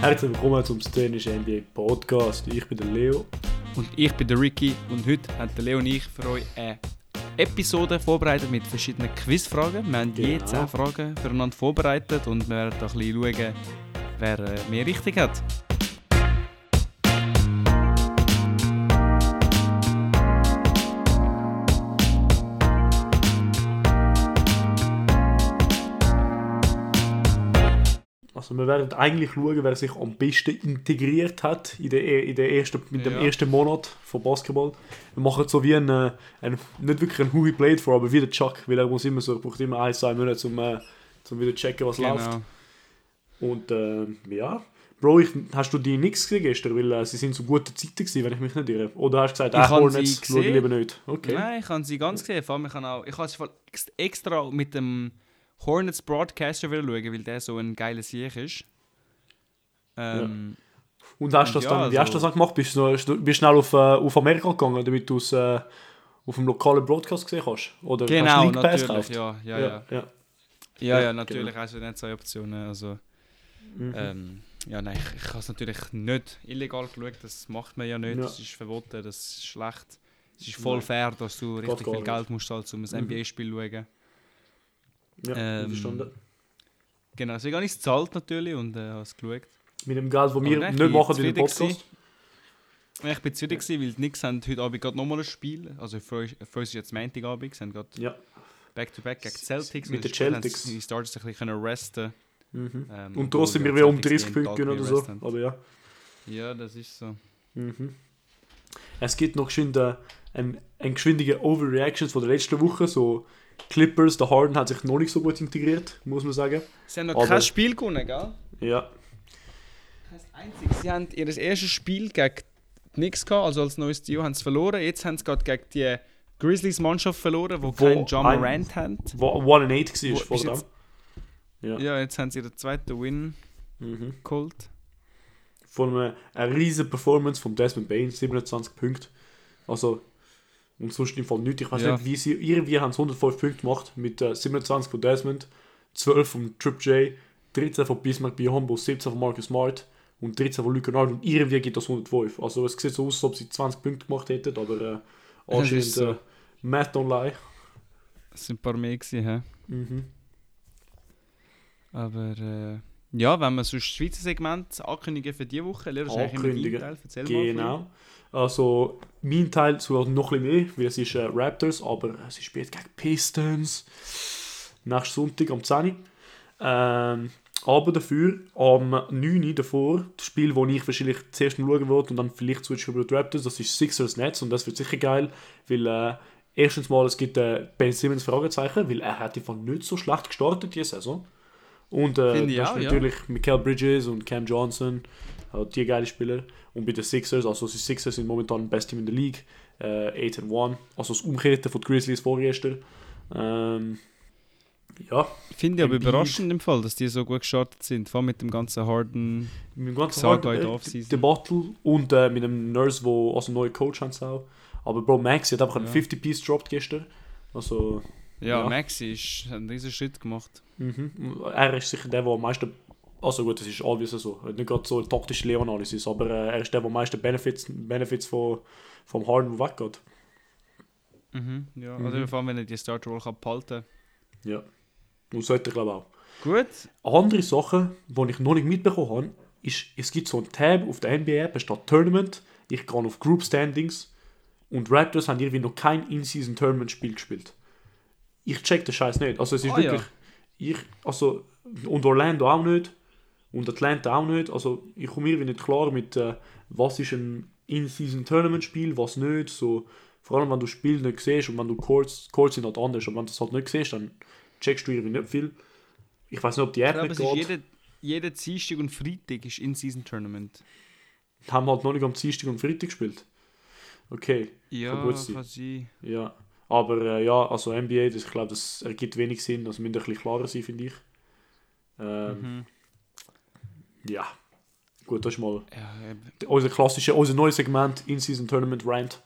Herzlich willkommen zum Szenischen NBA Podcast. Ich bin der Leo. Und ich bin der Ricky und heute haben der Leo und ich für euch eine Episode vorbereitet mit verschiedenen Quizfragen. Wir haben je Genau. 10 Fragen füreinander vorbereitet und wir werden ein bisschen schauen, wer äh, mehr richtig hat. Wir werden eigentlich schauen, wer sich am besten integriert hat in der, in der ersten, mit dem Ja. ersten Monat von Basketball. Wir machen so wie ein, äh, ein nicht wirklich ein Who we played for, aber wie der Chuck, weil er muss immer so, er braucht immer ein, zwei Monate, um, äh, um wieder zu checken, was läuft. Genau. Und äh, ja, Bro, ich, hast du die nix gesehen gestern, weil äh, sie sind zu guten Zeiten gewesen, wenn ich mich nicht irre. Oder hast du gesagt, Ich habe Hornets, sie schau lieber nicht. Okay. Nein, ich habe sie ganz gesehen. Vor allem, ich habe auch, ich habe sie extra mit dem Hornets Broadcaster wieder schauen, weil der so ein geiler Sieg ist. Ähm, Und hast du das Ja, dann, wie hast du das also- dann gemacht? Bist du, bist du schnell auf, äh, auf Amerika gegangen, damit du es äh, auf dem lokalen Broadcast gesehen hast? Oder hast Genau, du League Pass natürlich. Ja, ja, ja. ja. Ja, Ja, ja, genau. natürlich. Also nicht zwei Optionen. Also, Mhm. ähm, ja, nein, ich, ich habe es natürlich nicht illegal geschaut. Das macht man ja nicht. Ja. Das ist verboten. Das ist schlecht. Es ist voll fair, dass du richtig viel. Geld musst zahlen, um ein Mhm. NBA-Spiel zu schauen. Ja ähm, verstanden. Genau, deswegen habe ich es gezahlt natürlich und äh, habe es geschaut. Mit dem Geld, das wir ich nicht machen wie den Podcast. Ich bin zufrieden, gewesen, weil die Knicks haben heute Abend gerade nochmal ein Spiel. Also für uns, für uns ist jetzt Montagabend. Sie haben gerade Ja. Back-to-back gegen die Celtics. Mit und den Celtics. Die Starters ein bisschen resten Mhm. ähm, Und trotzdem wir wieder um Celtics 30 die Punkte oder so. Aber ja. Ja, das ist so. Mhm. Es gibt noch geschwind, äh, ein, ein geschwindige Overreactions von der letzten Woche. So Clippers, der Harden hat sich noch nicht so gut integriert, muss man sagen. Sie haben noch Aber- kein Spiel gewonnen, gell? Ja. Kein einziges. Sie haben ihr erstes Spiel gegen Knicks gehabt, also als neues Team haben sie verloren. Jetzt haben sie gerade gegen die Grizzlies Mannschaft verloren, wo, keinen John Morant haben. Wo 1 and 8 war Wo- vor ist dem. Ja. Ja, jetzt haben sie ihren zweiten Win Mhm. geholt. Von einer, einer riesen Performance von Desmond Bain, 27 Punkte. Also, und sonst im Fall nichts. Ich weiß Ja. nicht, wie sie, irgendwie haben sie 105 Punkte gemacht mit äh, 27 von Desmond, 12 von Trip J, 13 von Bismarck Biombo, 17 von Marcus Smart und 13 von Luke Kennard und irgendwie geht das 105. Also es sieht so aus, als ob sie 20 Punkte gemacht hätten, aber äh, anscheinend so. äh, Math don't lie. Es sind ein paar mehr gewesen, hä? Mhm. Aber äh, ja, wenn wir sonst das Schweizer Segment ankündigen für diese Woche, Lehrer, ist eigentlich immer dein Ankündigen. Teil. Erzähl mal. ein bisschen. Genau. Also, mein Teil sogar noch ein bisschen mehr, weil es ist äh, Raptors, aber sie spielt gegen Pistons. Nächsten Sonntag am 10. Uhr. Ähm, aber dafür am 9. Uhr davor, das Spiel, das ich wahrscheinlich zuerst schauen wollte und dann vielleicht switchen über die Raptors, das ist Sixers Nets und das wird sicher geil, weil äh, erstens mal, es gibt äh, Ben Simmons Fragezeichen, weil er hat einfach nicht so schlecht gestartet diese Saison. Und äh, das auch, ist ja. natürlich Michael Bridges und Cam Johnson, die geile Spieler. Und bei den Sixers, also die Sixers sind momentan das beste Team in der League, äh, 8 and 1, also das Umkehrte von den Grizzlies vorgestern. Ähm, ja, Finde ich aber überraschend im Fall, dass die so gut gestartet sind. Vor allem mit dem ganzen harten. mit dem ganzen Saga äh, der Battle und äh, mit dem Nurse, wo also neue Coach haben auch. Aber Bro, Maxi hat einfach einen Ja. 50-Piece dropped gestern. Also, Ja, Ja. Maxi ist, hat einen riesen Schritt gemacht. mhm. er ist sicher der, der am meisten. Also gut, das ist obvious so. Nicht gerade so eine taktische Leon-Analysis, aber äh, er ist der, der am meisten Benefits, Benefits von, vom Harden weggeht. Mhm, ja, Mhm. also vor allem, wenn er die Starter-Rolle kann behalten Ja. Und sollte ich glaube auch. Gut. Andere Sachen, die ich noch nicht mitbekommen habe, ist, es gibt so einen Tab auf der NBA-App, es steht Tournament, ich gehe auf Group Standings und Raptors haben irgendwie noch kein In-Season-Tournament-Spiel gespielt. Ich check den Scheiß nicht. Also es ist Ah, wirklich, ich, also, und Orlando auch nicht und Atlanta auch nicht. Also ich komme irgendwie nicht klar mit, äh, was ist ein In-Season-Tournament-Spiel, was nicht. So, vor allem, wenn du Spiele nicht siehst und wenn du Courts, Courts sind halt anders, aber wenn du das halt nicht siehst, dann checkst du irgendwie nicht viel. Ich weiß nicht, ob die App nicht geht. jede, jede Dienstag und Freitag ist In-Season-Tournament. haben halt noch nicht am Dienstag und Freitag gespielt. Okay, Ja, Kann gut sein. kann sein. ja. Aber äh, ja, also NBA, das, ich glaube, das ergibt wenig Sinn. Das müsste ein bisschen klarer sein, finde ich. Ähm, Mhm. Ja. Gut, das ist mal Ja, eben. unser klassisches, unser neues Segment In-Season Tournament Rant.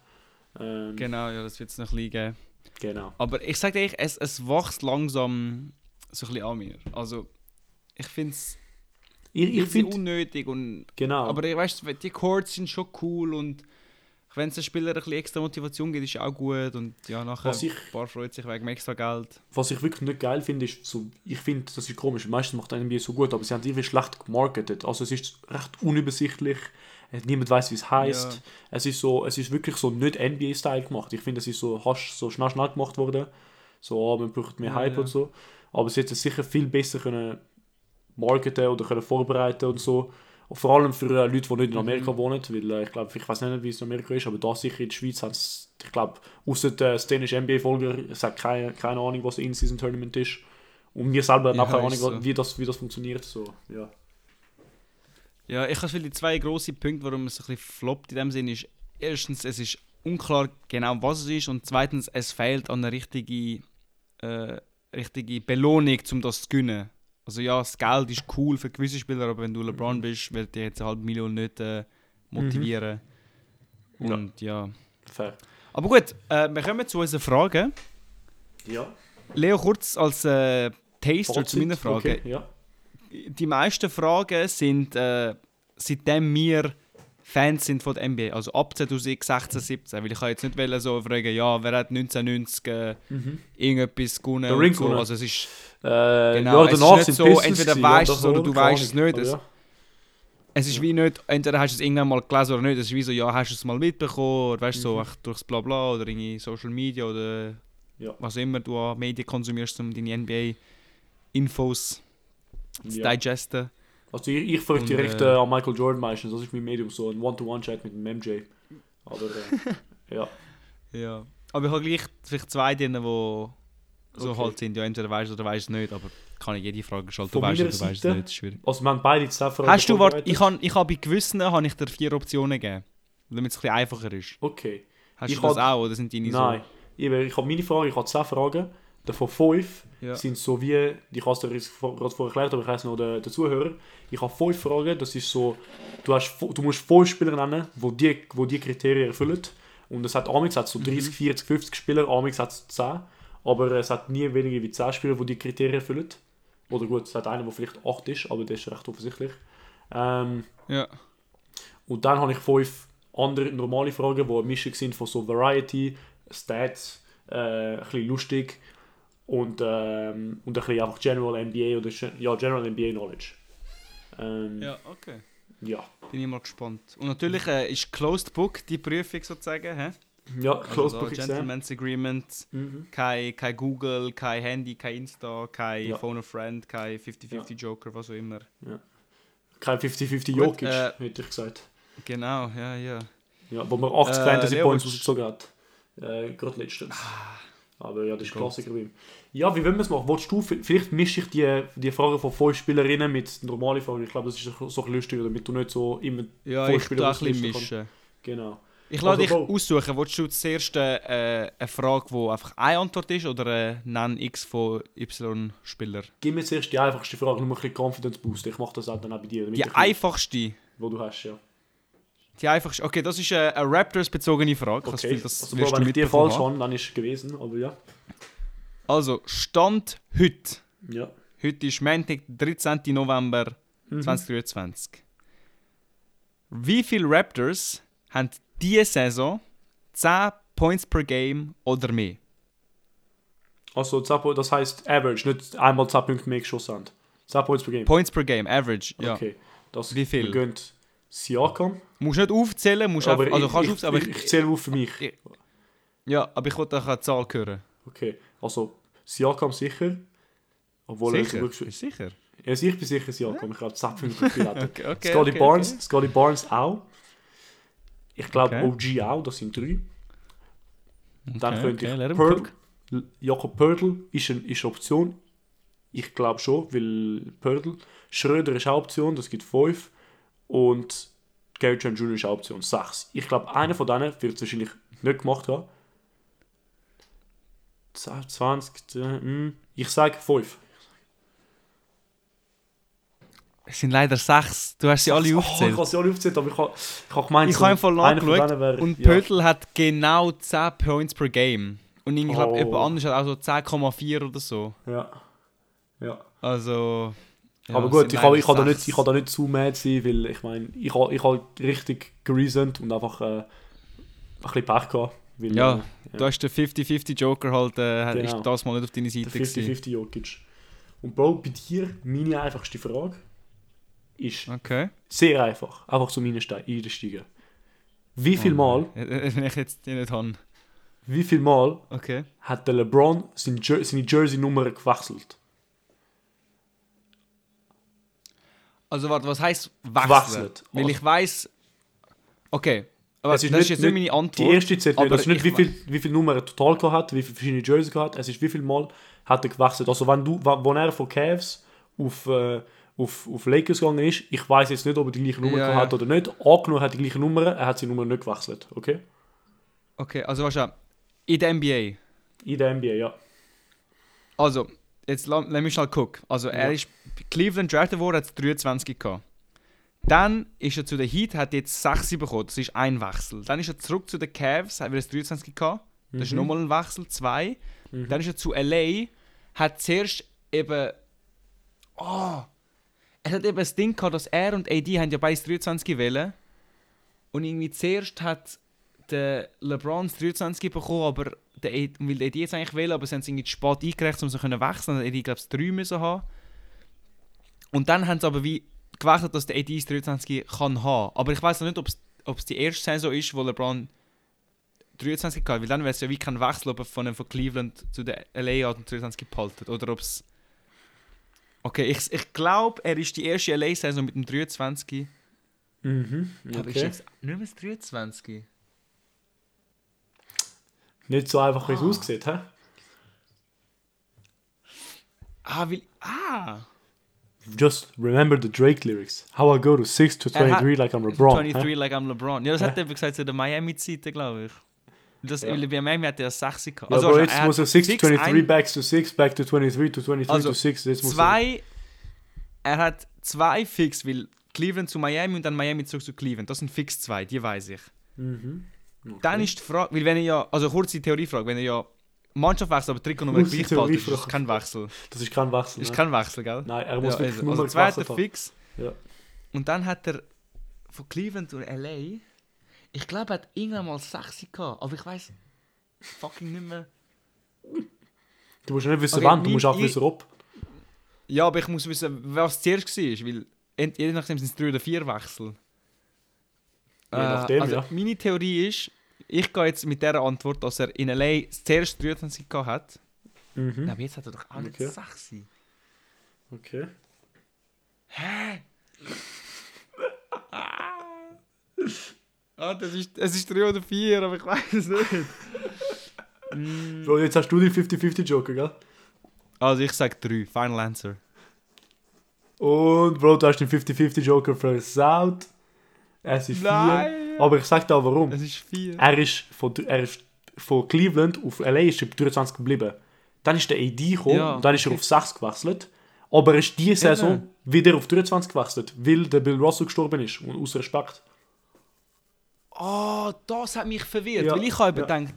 Ähm, genau, ja, das wird es noch ein bisschen geben. genau. Aber ich sage dir, es, es wächst langsam so ein bisschen an mir. Also, ich finde es Ich, ich finde, unnötig und genau. aber ich weißt, die Chords sind schon cool und wenn es den Spieler ein bisschen extra Motivation gibt, ist auch gut und ja nachher Was ich- ein paar freut sich wegen extra Geld. Was ich wirklich nicht geil finde, ist so, ich finde, das ist komisch, meistens macht NBA so gut, aber sie haben es irgendwie schlecht gemarketet. Also es ist recht unübersichtlich, niemand weiß, wie es heißt. Ja. Es ist so, es ist wirklich so nicht NBA-Style gemacht. Ich finde, es ist so, hast so schnell schnell gemacht worden. So, oh, man braucht mehr Ja, Hype ja. und so. Aber sie hätten es sicher viel besser können marketen oder können vorbereiten und so. Vor allem für äh, Leute, die nicht in Amerika Mhm. wohnen, weil äh, ich glaube, ich weiß nicht, wie es in Amerika ist, aber da sicher in der Schweiz haben es, ich glaube, außer der dänischen NBA-Folger, es hat keine, keine Ahnung, was ein In-Season-Tournament ist. Und wir selber haben Ja, auch keine Ahnung, so. wie, das, wie das funktioniert. So, ja. Ja, ich habe die zwei grosse Punkte, warum es ein bisschen floppt in dem Sinn, ist erstens, es ist unklar genau, was es ist und zweitens, es fehlt an eine richtige, äh, richtige Belohnung, um das zu gewinnen. Also ja, das Geld ist cool für gewisse Spieler, aber wenn du LeBron bist, wird dir jetzt eine halbe Million nicht äh, motivieren. Ja. Und ja. Fair. Aber gut, äh, wir kommen zu unseren Fragen. Ja. Leo, kurz als äh, Taster zu meiner Frage. Okay, ja. Die meisten Fragen sind, äh, seitdem wir Fans sind von der NBA, also ab 2016, 17. Weil ich kann jetzt nicht wollen so fragen, ja, wer hat 1990 äh, Mhm. irgendetwas gewonnen? Der Ring so. gewonnen. Also es ist, Äh, Genau, ja, es ist nicht so, entweder ja, du es oder du weisst es nicht. Es- es ist wie nicht, entweder hast du es irgendwann mal gelesen oder nicht. Es ist wie so, ja, hast du es mal mitbekommen, oder weißt so Mhm. echt durchs Blabla oder irgendwie Social Media oder Ja. was immer du an Medien konsumierst, um deine NBA-Infos zu Ja. digesten. Also ich, ich folge direkt äh, äh, an Michael Jordan meistens, das ist mein Medium, so ein One-to-One-Chat mit dem MJ. Aber äh, ja. Ja. Aber ich habe gleich vielleicht zwei drin, die so Okay. halt sind. Ja, entweder weißt du oder weißt es nicht, aber kann ich jede Frage stellen. Du weißt oder du weißt es Seite- nicht. Ist schwierig. Also wir haben beide zwei Fragen Hast du, warte, ich habe ich hab bei gewissen habe ich dir vier Optionen gegeben. Damit es ein bisschen einfacher ist. Okay. Hast Ich du das auch oder sind deine Nein. Ich, ich habe meine Frage, ich habe zehn Fragen. Davon fünf? Ja. sind so wie, ich habe es dir gerade vorher erklärt, aber ich weiß noch der, der Zuhörer. Ich habe fünf Fragen, das ist so, du, hast, du musst fünf Spieler nennen, wo die, wo die Kriterien erfüllen. Und es hat Amix hat so Mhm. 30, 40, 50 Spieler, Amix hat es 10. Aber es hat nie weniger wie 10 Spieler, die die Kriterien erfüllen. Oder gut, es hat einen, der vielleicht 8 ist, aber das ist recht offensichtlich. Ähm, ja. und dann habe ich fünf andere normale Fragen, die eine Mischung sind von so Variety, Stats, äh, ein bisschen lustig und, ähm, und ein bisschen einfach General NBA oder ja, General NBA Knowledge. Ähm, ja. Ja, okay. ja. Bin ich mal gespannt. Und natürlich äh, ist Closed Book die Prüfung sozusagen. Hä? Ja, Also close da book exam. Gentleman's Agreement. Mhm. Kein, kein Google, kein Handy, kein Insta, kein Ja. Phone a Friend, kein 50-50 Joker, was auch immer. Kein 50-50 Gut, Jokic, äh, hätte ich gesagt. Genau, ja, ja. Ja, wo man 80 äh, Fantasy Points rausgezogen hat. Äh, Gerade letztens. Aber ja, das ist. Klassiker bei ihm. Ja, wie wollen wir es machen? Willst du, vielleicht mische ich die, die Fragen von fünf Spielerinnen mit normalen Fragen. Ich glaube, das ist so ein bisschen lustiger, damit du nicht so immer... Ja, Voll ich ein auslisten kann. mischen. Genau. Ich lade Also, dich go. aussuchen. Willst du zuerst äh, eine Frage, die einfach eine Antwort ist oder äh, nenn X von Y-Spieler? Gib mir zuerst die einfachste Frage, nur ein bisschen Confidence Boost. Ich mache das auch dann auch bei dir. Die einfachste. Wo du hast, ja. Die einfachste. Okay, das ist eine Raptors-bezogene Frage. Okay. Gefühl, das Also, wirst du wenn ich die falsch habe, dann ist es gewesen. Aber ja. Also, Stand heute. Ja. Heute ist Montag, 13. November Mhm. 2023. Wie viele Raptors haben diese Saison 10 Points per Game oder mehr? Also 10 Punkte, das heisst Average, nicht einmal 10 Punkte mehr geschossen haben. 10 Points per Game. Points per Game, average. Ja. Okay. Das, Wie viel? Wir Siakam. Musst nicht aufzählen, musst Aber einfach, also ich, kannst du ich, aufzählen, aber ich, ich zähle auf für mich. ja, aber ich wollte auch eine Zahl hören. Okay. Also Siakam sicher. Obwohl er sicher? Bist du sicher? Ja, ich bin sicher Siakam. Ich glaube 10 Punkte viel hat. er. Okay, okay, Scotty okay, Barnes, okay. Scotty Barnes auch. Ich glaube Okay. OG auch, das sind drei. Dann Okay, könnte ich Pearl, Jakob Pörtl ist, ein, ist eine Option. Ich glaube schon, weil Pörtl. Schröder ist auch Option, das gibt fünf. Und Gary Trent Jr. ist auch Option, sechs. Ich glaube, einer von denen wird es wahrscheinlich nicht gemacht haben. 10, 20, äh, hm. ich sage fünf. Es sind leider sechs. Du hast sie alle Oh, ich aufgezählt. habe sie alle aufgezählt, aber ich habe ich hab gemeint, Ich habe einfach nachgeschaut und ja. Pöttl hat genau 10 Points per Game. Und ich glaube, Oh. jemand anders hat auch so 10,4 oder so. Ja. Ja. Also, Ja, aber gut, ich kann, ich, kann da nicht, ich kann da nicht zu mad sein, weil ich meine, ich habe ich hab richtig gereasont und einfach äh, ein bisschen Pech gehabt. Weil, Ja, äh, Du hast den 50-50 Joker halt, äh, hat- Genau. ist das mal nicht auf deiner der Seite gewesen. 50-50 Jokic. Und Bro, bei dir, meine einfachste Frage ist Okay. sehr einfach. Einfach zum Einste- Einsteigen. Wie viel Oh Mal, nein. Äh, Wenn ich jetzt die nicht habe. wie viel Mal Okay. hat der LeBron seine, Jer seine Jersey-Nummer gewechselt? Also warte, was heisst wechseln? Gewechselt. Weil ich weiß. Okay. Aber Es das ist nicht- jetzt nicht meine Antwort. Die erste zählt nicht. Das ist nicht, ich wie viel, wie viel Nummern er total gehabt hat, wie viele verschiedene Jerseys gehabt hat. Es ist, wie viel Mal hat er gewechselt. Also, wenn du, wenn, er von Cavs auf, äh, auf, auf Lakers gegangen ist, ich weiß jetzt nicht, ob er die gleiche Nummer Ja, gehabt hat ja. oder nicht. Angenommen hat die gleiche Nummer, er hat seine Nummer nicht gewechselt. Okay? Okay, also du, in der NBA. In der NBA, ja. Also, jetzt la- lass mich schnell gucken. Also, er Ja. ist Cleveland drafted worden, hat 23 gehabt. Dann ist er zu den Heat, hat jetzt 6 bekommen. Das ist ein Wechsel. Dann ist er zurück zu den Cavs, hat wieder 23 gehabt. Das ist Mhm. nochmal ein Wechsel, 2. Mhm. Dann ist er zu LA, hat zuerst eben. Oh! Er hat eben das Ding gehabt, dass er und AD haben ja beide 23 wählen. Und irgendwie zuerst hat der LeBron das 23 bekommen, aber der weil der jetzt eigentlich wählen, aber sie haben es irgendwie spät eingerechnet, um sie können wechseln. Dann AD, glaube ich, 3 müssen haben. Und dann haben sie aber wie gewechselt, dass der AD das 23 kann haben. Aber ich weiß noch nicht, ob es die erste Saison ist, wo LeBron 23 gehabt, weil dann wäre es ja wie kein Wechsel, ob er von, von Cleveland zu der LA hat und 23 behalten. Oder ob es. Okay, ich, ich glaube, er ist die erste LA-Saison mit dem 23. Mhm. Aber ist Okay. jetzt nicht mehr das 23? Nicht so einfach, wie es Ah. aussieht, hä? Ah, weil. Ah! Just remember the Drake lyrics. How I go to 6 to Er hat- 23 like I'm LeBron. 23 hä? like I'm LeBron. Ja, das Hä? hat er gesagt zu der Miami-Zeit, glaube ich. Das, Ja. Bei Miami hat er 60 gehabt. Ja, Also, aber wahrscheinlich- jetzt muss er hat 6 to fix 23, ein- back to 6, back to 23, to 23 Also, to 6. Jetzt muss er, Zwei. Er hat zwei fix, weil Cleveland zu Miami und dann Miami zurück zu Cleveland. Das sind fix zwei, die weiß ich. Mhm. Okay. Dann ist die Frage, weil wenn er ja, also kurze Theoriefrage, wenn er ja Mannschaft wechselt, aber Trikotnummer Kurze gleich behalten, ist das kein Wechsel. Das ist kein Wechsel. Ist ne? kein Wechsel, gell? Nein, er muss Ja, wirklich also, nur also zwei hat er gewechselt haben. fix. Ja. Und dann hat er von Cleveland zu LA, ich glaube, er hat irgendwann mal 60 gehabt, aber ich weiß fucking nicht mehr. Du musst nicht wissen, Okay, wann, du musst auch ich- wissen, ob. Ja, aber ich muss wissen, was zuerst war, weil je nachdem sind es drei oder vier Wechsel. Je nachdem, also ja. Meine Theorie ist, ich gehe jetzt mit der Antwort, dass er in LA zuerst 23 gehabt hat. Mhm. Aber jetzt hat er doch auch nicht Okay. 60. Okay. Hä? ah, das ist, es ist 3 oder 4, aber ich weiß es nicht. Mm. Bro, jetzt hast du die 50-50 Joker, gell? Also ich sage 3, Final Answer. Und Bro, du hast den 50-50 Joker versaut. Es ist 4. Nein! Aber ich sag dir auch warum. Es ist 4. Er ist von, er ist von Cleveland auf LA ist er bei 23 geblieben. Dann ist der AD gekommen Ja, und dann ist er auf 6 gewechselt. Aber er ist diese Saison wieder auf 23 gewechselt, weil der Bill Russell gestorben ist. Und aus Respekt. Oh, das hat mich verwirrt, Ja, weil ich habe ja. gedacht,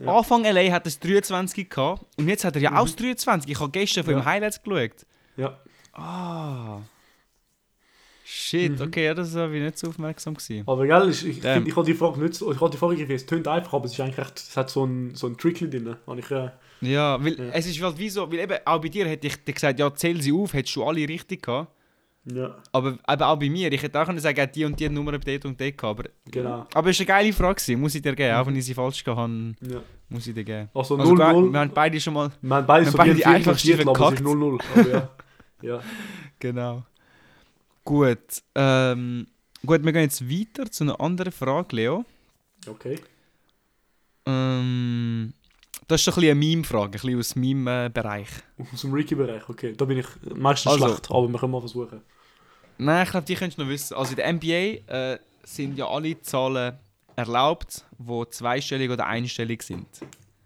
Ja. Anfang LA hat es 23 gehabt und jetzt hat er ja auch das 23. Ich habe gestern von Ja. ihm Highlights geschaut. Ja. Ah. Shit, Mhm. okay, ja, das war ich nicht so aufmerksam gewesen. Aber gell, ich, ich, Damn. find, ich habe die Frage nicht so, ich habe die Frage gegriffen, es tönt einfach, aber es ist eigentlich recht, es hat so ein, so ein Trickli drin. Und ich, äh, Ja, weil Ja. es ist halt wie so, weil eben auch bei dir hätte ich dir gesagt, ja, zähl sie auf, hättest du alle richtig gehabt. ja, Aber eben auch bei mir, ich hätte auch können sagen, die und die Nummer bei dort und dort gehabt. Aber, genau. aber es war eine geile Frage, gewesen, muss ich dir geben. Auch wenn ich sie falsch gehabt habe, Ja. muss ich dir geben. Also Also, 0-0. wir haben beide schon mal... wir haben beide wir so haben beide wie die einfachste aber ist verkackt. 0-0. Aber ja. ja. Genau. Gut. Ähm, gut, wir gehen jetzt weiter zu einer anderen Frage, Leo. Okay. Ähm, das ist ein bisschen eine Meme-Frage, ein bisschen aus meinem äh, Bereich. Aus dem Ricky-Bereich, okay. Da bin ich meistens Also- schlecht, aber wir können mal versuchen. Nein, ich glaube, die könntest du noch wissen. Also in der NBA äh, sind ja alle Zahlen erlaubt, die zweistellig oder einstellig sind.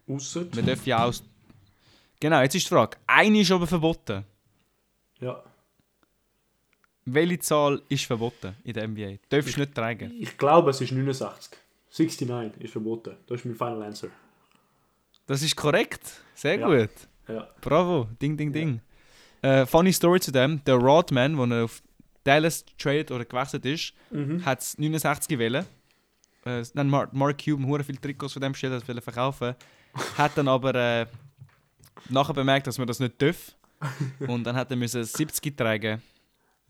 Ausser. Wir dürfen ja aus... Genau, jetzt ist die Frage. Eine ist aber verboten. Ja. Welche Zahl ist verboten in der NBA? Darfst du nicht tragen. Ich glaube, es ist 69. 69 ist verboten. Das ist mein Final Answer. Das ist korrekt. Sehr Ja. gut. Ja. Bravo. Ding, ding, Ja. ding. Äh, funny Story zu dem: der Rodman, der auf Dallas traded oder gewechselt ist, Mhm. hat es 69 gewählt. Äh, dann Mark, Mark Cuban hure viele Trikots von dem bestellt, hat wollte verkaufen. hat dann aber äh, nachher bemerkt, dass man das nicht darf. Und dann hat er müssen 70 tragen.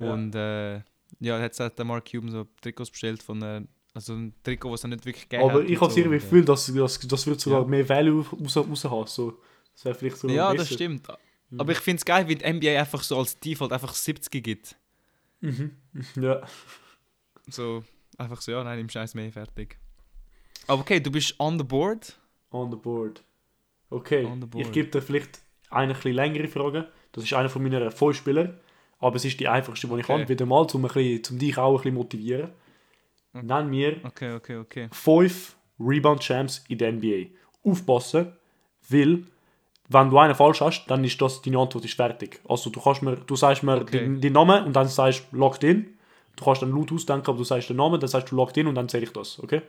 Ja. Und äh, ja, jetzt hat der Mark Cuban so Trikots bestellt von äh, also ein Trikot, was er nicht wirklich gegeben Aber hat. ich habe so. irgendwie das Gefühl, dass, dass das wird sogar Ja. mehr Value raus, raus haben. So, das wäre vielleicht äh, sogar Ja, besser. das stimmt. Mhm. Aber ich finde es geil, wie die NBA einfach so als Default einfach 70 gibt. Mhm. Ja. So, einfach so, ja, nein, im Scheiß mehr, fertig. Aber okay, du bist on the board. On the board. Okay, On the board. ich gebe dir vielleicht eine etwas längere Frage. Das ist einer von meinen fünf Spielern. Aber es ist die einfachste, die ich Okay. kann. Wieder mal, um, ein bisschen, um dich auch ein bisschen motivieren. Okay. Nenn mir Okay, okay, okay. fünf Rebound-Champs in der NBA. Aufpassen, weil, wenn du einen falsch hast, dann ist das, deine Antwort ist fertig. Also du, kannst mir, du sagst mir Okay. den, den Namen und dann sagst du locked in. Du kannst dann laut ausdenken, aber du sagst den Namen, dann sagst du locked in und dann zähle ich das, okay?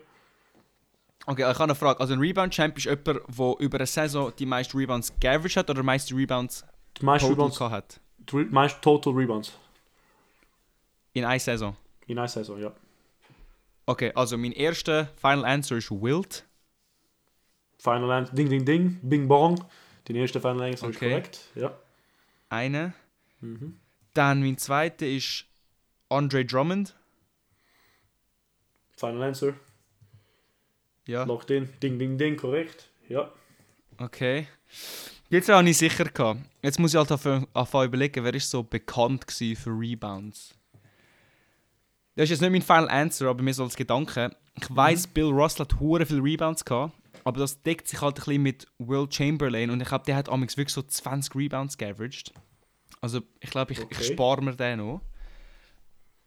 Okay, ich habe eine Frage. Also ein Rebound-Champ ist jemand, der über eine Saison die meisten Rebounds geaveraged hat oder die meisten Rebounds Die meisten Rebounds, gehabt hat? Meisten Total Rebounds In einer Saison. in einer Saison, ja. Okay, also mein erster Final Answer ist Wilt. Final Answer, Ding, Ding, Ding, Bing Bong. Dein erster Final Answer ist Okay. korrekt, ja. Eine. Mhm. Dann mein zweiter ist Andre Drummond. Final Answer, Ja. locked in, Ding, Ding, Ding, korrekt, ja. Okay. Jetzt war ich sicher. Gehabt. Jetzt muss ich halt anfangen überlegen, wer ist so bekannt gewesen für Rebounds. Das ist jetzt nicht mein Final Answer, aber mir so als Gedanke. Ich weiß, Bill Russell hat hure viele Rebounds gehabt, aber das deckt sich halt ein bisschen mit Will Chamberlain und ich glaube, der hat amigs wirklich so 20 Rebounds geaveraged. Also ich glaube, ich, ich Okay. spare mir den noch.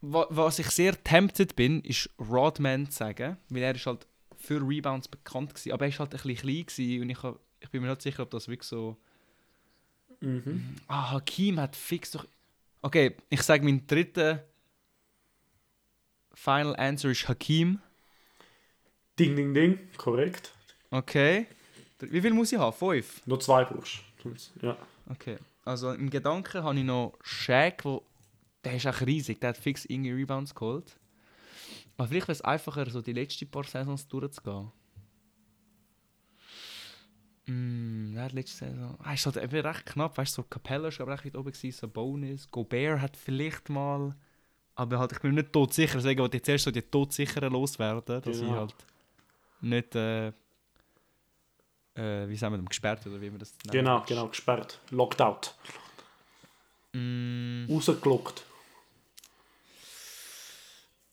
Wa- Was ich sehr tempted bin, ist Rodman zu sagen, weil er ist halt für Rebounds bekannt gewesen, aber er ist halt ein bisschen klein und ich, hab, ich bin mir nicht sicher, ob das wirklich so... Mhm. Ah, Hakim hat fix doch... Okay, ich sage mein dritter Final Answer ist Hakim. Ding, Ding, Ding, korrekt. Okay. Wie viel muss ich haben? Fünf? Nur zwei brauchst. Ja. Okay. Also im Gedanken habe ich noch Shaq, wo der ist auch riesig, der hat fix irgendwie Rebounds geholt. Aber vielleicht wäre es einfacher, so die letzten paar Saisons durchzugehen. Mm, hat letzte Saison? Ah, ist halt eben recht knapp, weißt du, so Capella ist aber recht weit oben gewesen, so Bonus. Gobert hat vielleicht mal. Aber halt, ich bin mir nicht todsicher, deswegen wollte ich zuerst so die todsicheren loswerden, dass ich Genau. halt nicht, äh, äh, wie sagen wir, gesperrt oder wie man das nennt. Genau, genau, gesperrt. Locked out. Mm, Rausgelockt.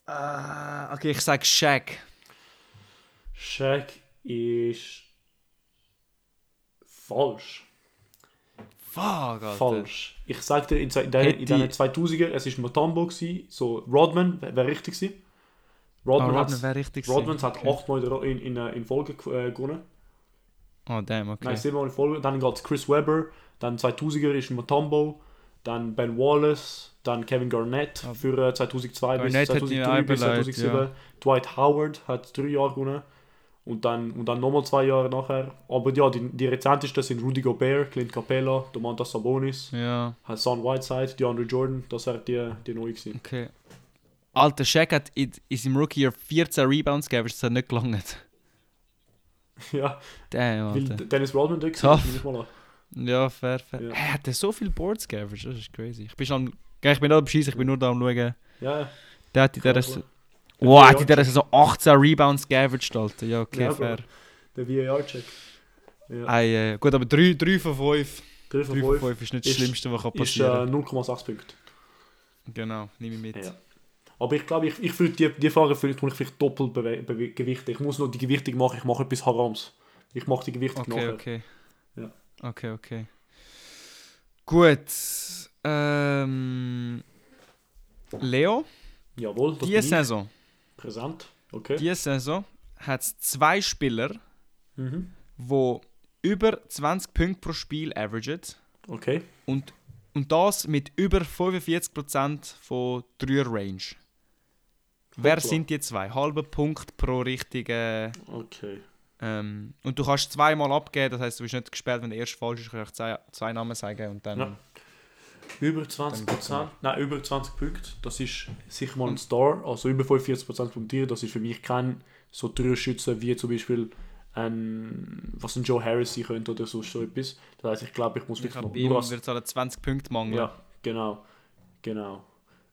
Ah, okay, ich sag Shaq. Shaq ist falsch. Fuck, Alter. Falsch. Ich sag dir, in, in, den, in Hätte- den 2000er, es war Mutombo, gewesen, so Rodman wäre richtig gewesen. Rodman, Rodman hat, wäre richtig Rodman hat okay. achtmal in, in, in, in Folge äh, gewonnen. Oh, damn, okay. Nein, siebenmal in Folge. Dann geht Chris Webber, dann 2000er ist Mutombo, dann Ben Wallace, dann Kevin Garnett Ah. für äh, 2002 Garnett bis hat ihn 2003 bis eingeleitet, 2007. ja. Dwight Howard hat drei Jahre gewonnen. Und dann, und dann nochmal zwei Jahre nachher. Aber ja, die, die rezentesten sind Rudy Gobert, Clint Capella, Domantas Sabonis, Ja, Hassan Whiteside, DeAndre Jordan. Das wäre die, die neue gewesen. okay. Alter, Shaq hat in, in seinem Rookie-Jahr 14 Rebounds gegeben, das hat nicht gelangt. ja, Damn, weil Alter. Dennis Rodman da an. Ja, fair, fair. Ja. Er hat so viele Boards geaveraged, das ist crazy. Ich bin schon am... Ich bin nicht am Schießen, ich bin nur da am schauen. Ja, ja. Der hat in dieser... Wow, hat in dieser Saison 18 Rebounds geaveraged, Alter. Ja, okay, Ja, Bro. fair. Der VAR-Check. Ja. Ei, äh, gut, aber 3, 3 von 5. 3 von 3 von 5 5 ist nicht das ist- Schlimmste, was kann ist äh, passieren 0,6 Punkte. Genau, nehme ich mit. Ja. Aber ich glaube, ich, ich fühle die, die Frage fühle ich vielleicht doppelt gewichten. Ich muss noch die Gewichtung machen, ich mache etwas Harams. Ich mache die Gewichtung Okay, nachher. okay. Ja. Okay, okay. Gut. Ähm, Leo, Jawohl, das diese. Saison, Präsent. Okay. diese Saison hat es zwei Spieler, Mhm. die über 20 Punkte pro Spiel averagen Okay. und, und das mit über 45% von 3 Range. Wer sind die zwei? Halber Punkt pro richtige. Okay. Ähm, und du kannst zweimal abgeben, das heißt, du bist nicht gesperrt, wenn der erste falsch ist, kannst du zwei, zwei Namen sagen und dann. Ja. Über 20 Dann geht's Prozent, nein, über 20 Punkte, das ist sicher mal ein Star. Also über 45 Prozent punktieren, das ist für mich kein so teurer Schütze wie zum Beispiel ein, was ein Joe Harris sein könnte oder so, so etwas. Das heißt, ich glaube, ich muss Ich wirklich noch nur als, wird es 20 Punkte mangeln. Ja, genau. Genau.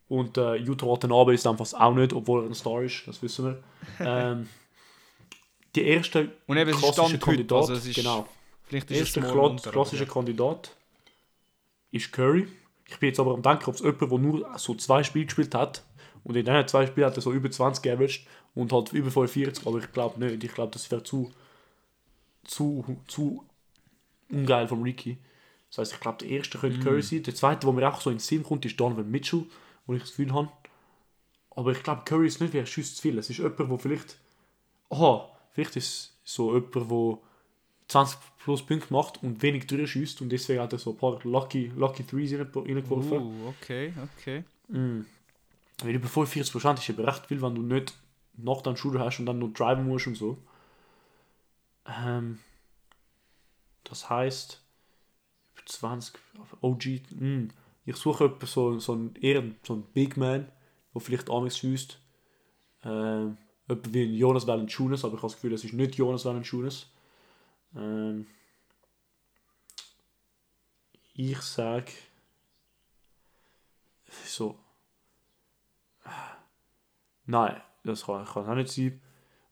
Und äh, Utah Watanabe ist einfach auch nicht, obwohl er ein Star ist, das wissen wir. ähm, die erste Und eben, es ist klassische Kandidat, also es ist, genau. vielleicht Der ist erste kla unter, klassische Kandidat ist Curry. Ich bin jetzt aber am denken, ob es jemand, der nur so zwei Spiele gespielt hat und in diesen zwei Spielen hat er so über 20 averaged und halt über 45, aber ich glaube nicht. Ich glaube, das wäre zu, zu, zu ungeil vom Ricky. Das heißt, ich glaube, der erste könnte Mm. Curry sein. Der zweite, der mir auch so in den Sinn kommt, ist Donovan Mitchell, wo ich das Gefühl habe. Aber ich glaube, Curry ist nicht, wie er schießt zu viel. Es ist jemand, der vielleicht. Aha, vielleicht ist es so jemand, der 20 plus Punkte macht und wenig durchschießt und deswegen hat er so ein paar Lucky, Lucky Threes rein- reingeworfen. Uh, okay, okay. Mm. Weil über 45% ist eben recht viel, wenn du nicht noch dann Shooter hast und dann nur driven musst und so. Ähm, das heißt, über 20 OG, mm, ich suche jemanden, so, so einen, eher so einen Big Man, der vielleicht Amex schießt. Ähm, jemand wie ein Jonas Valanciunas, aber ich habe das Gefühl, das ist nicht Jonas Valanciunas. Ähm, ich sage so Nein, das kann, kann auch nicht sein.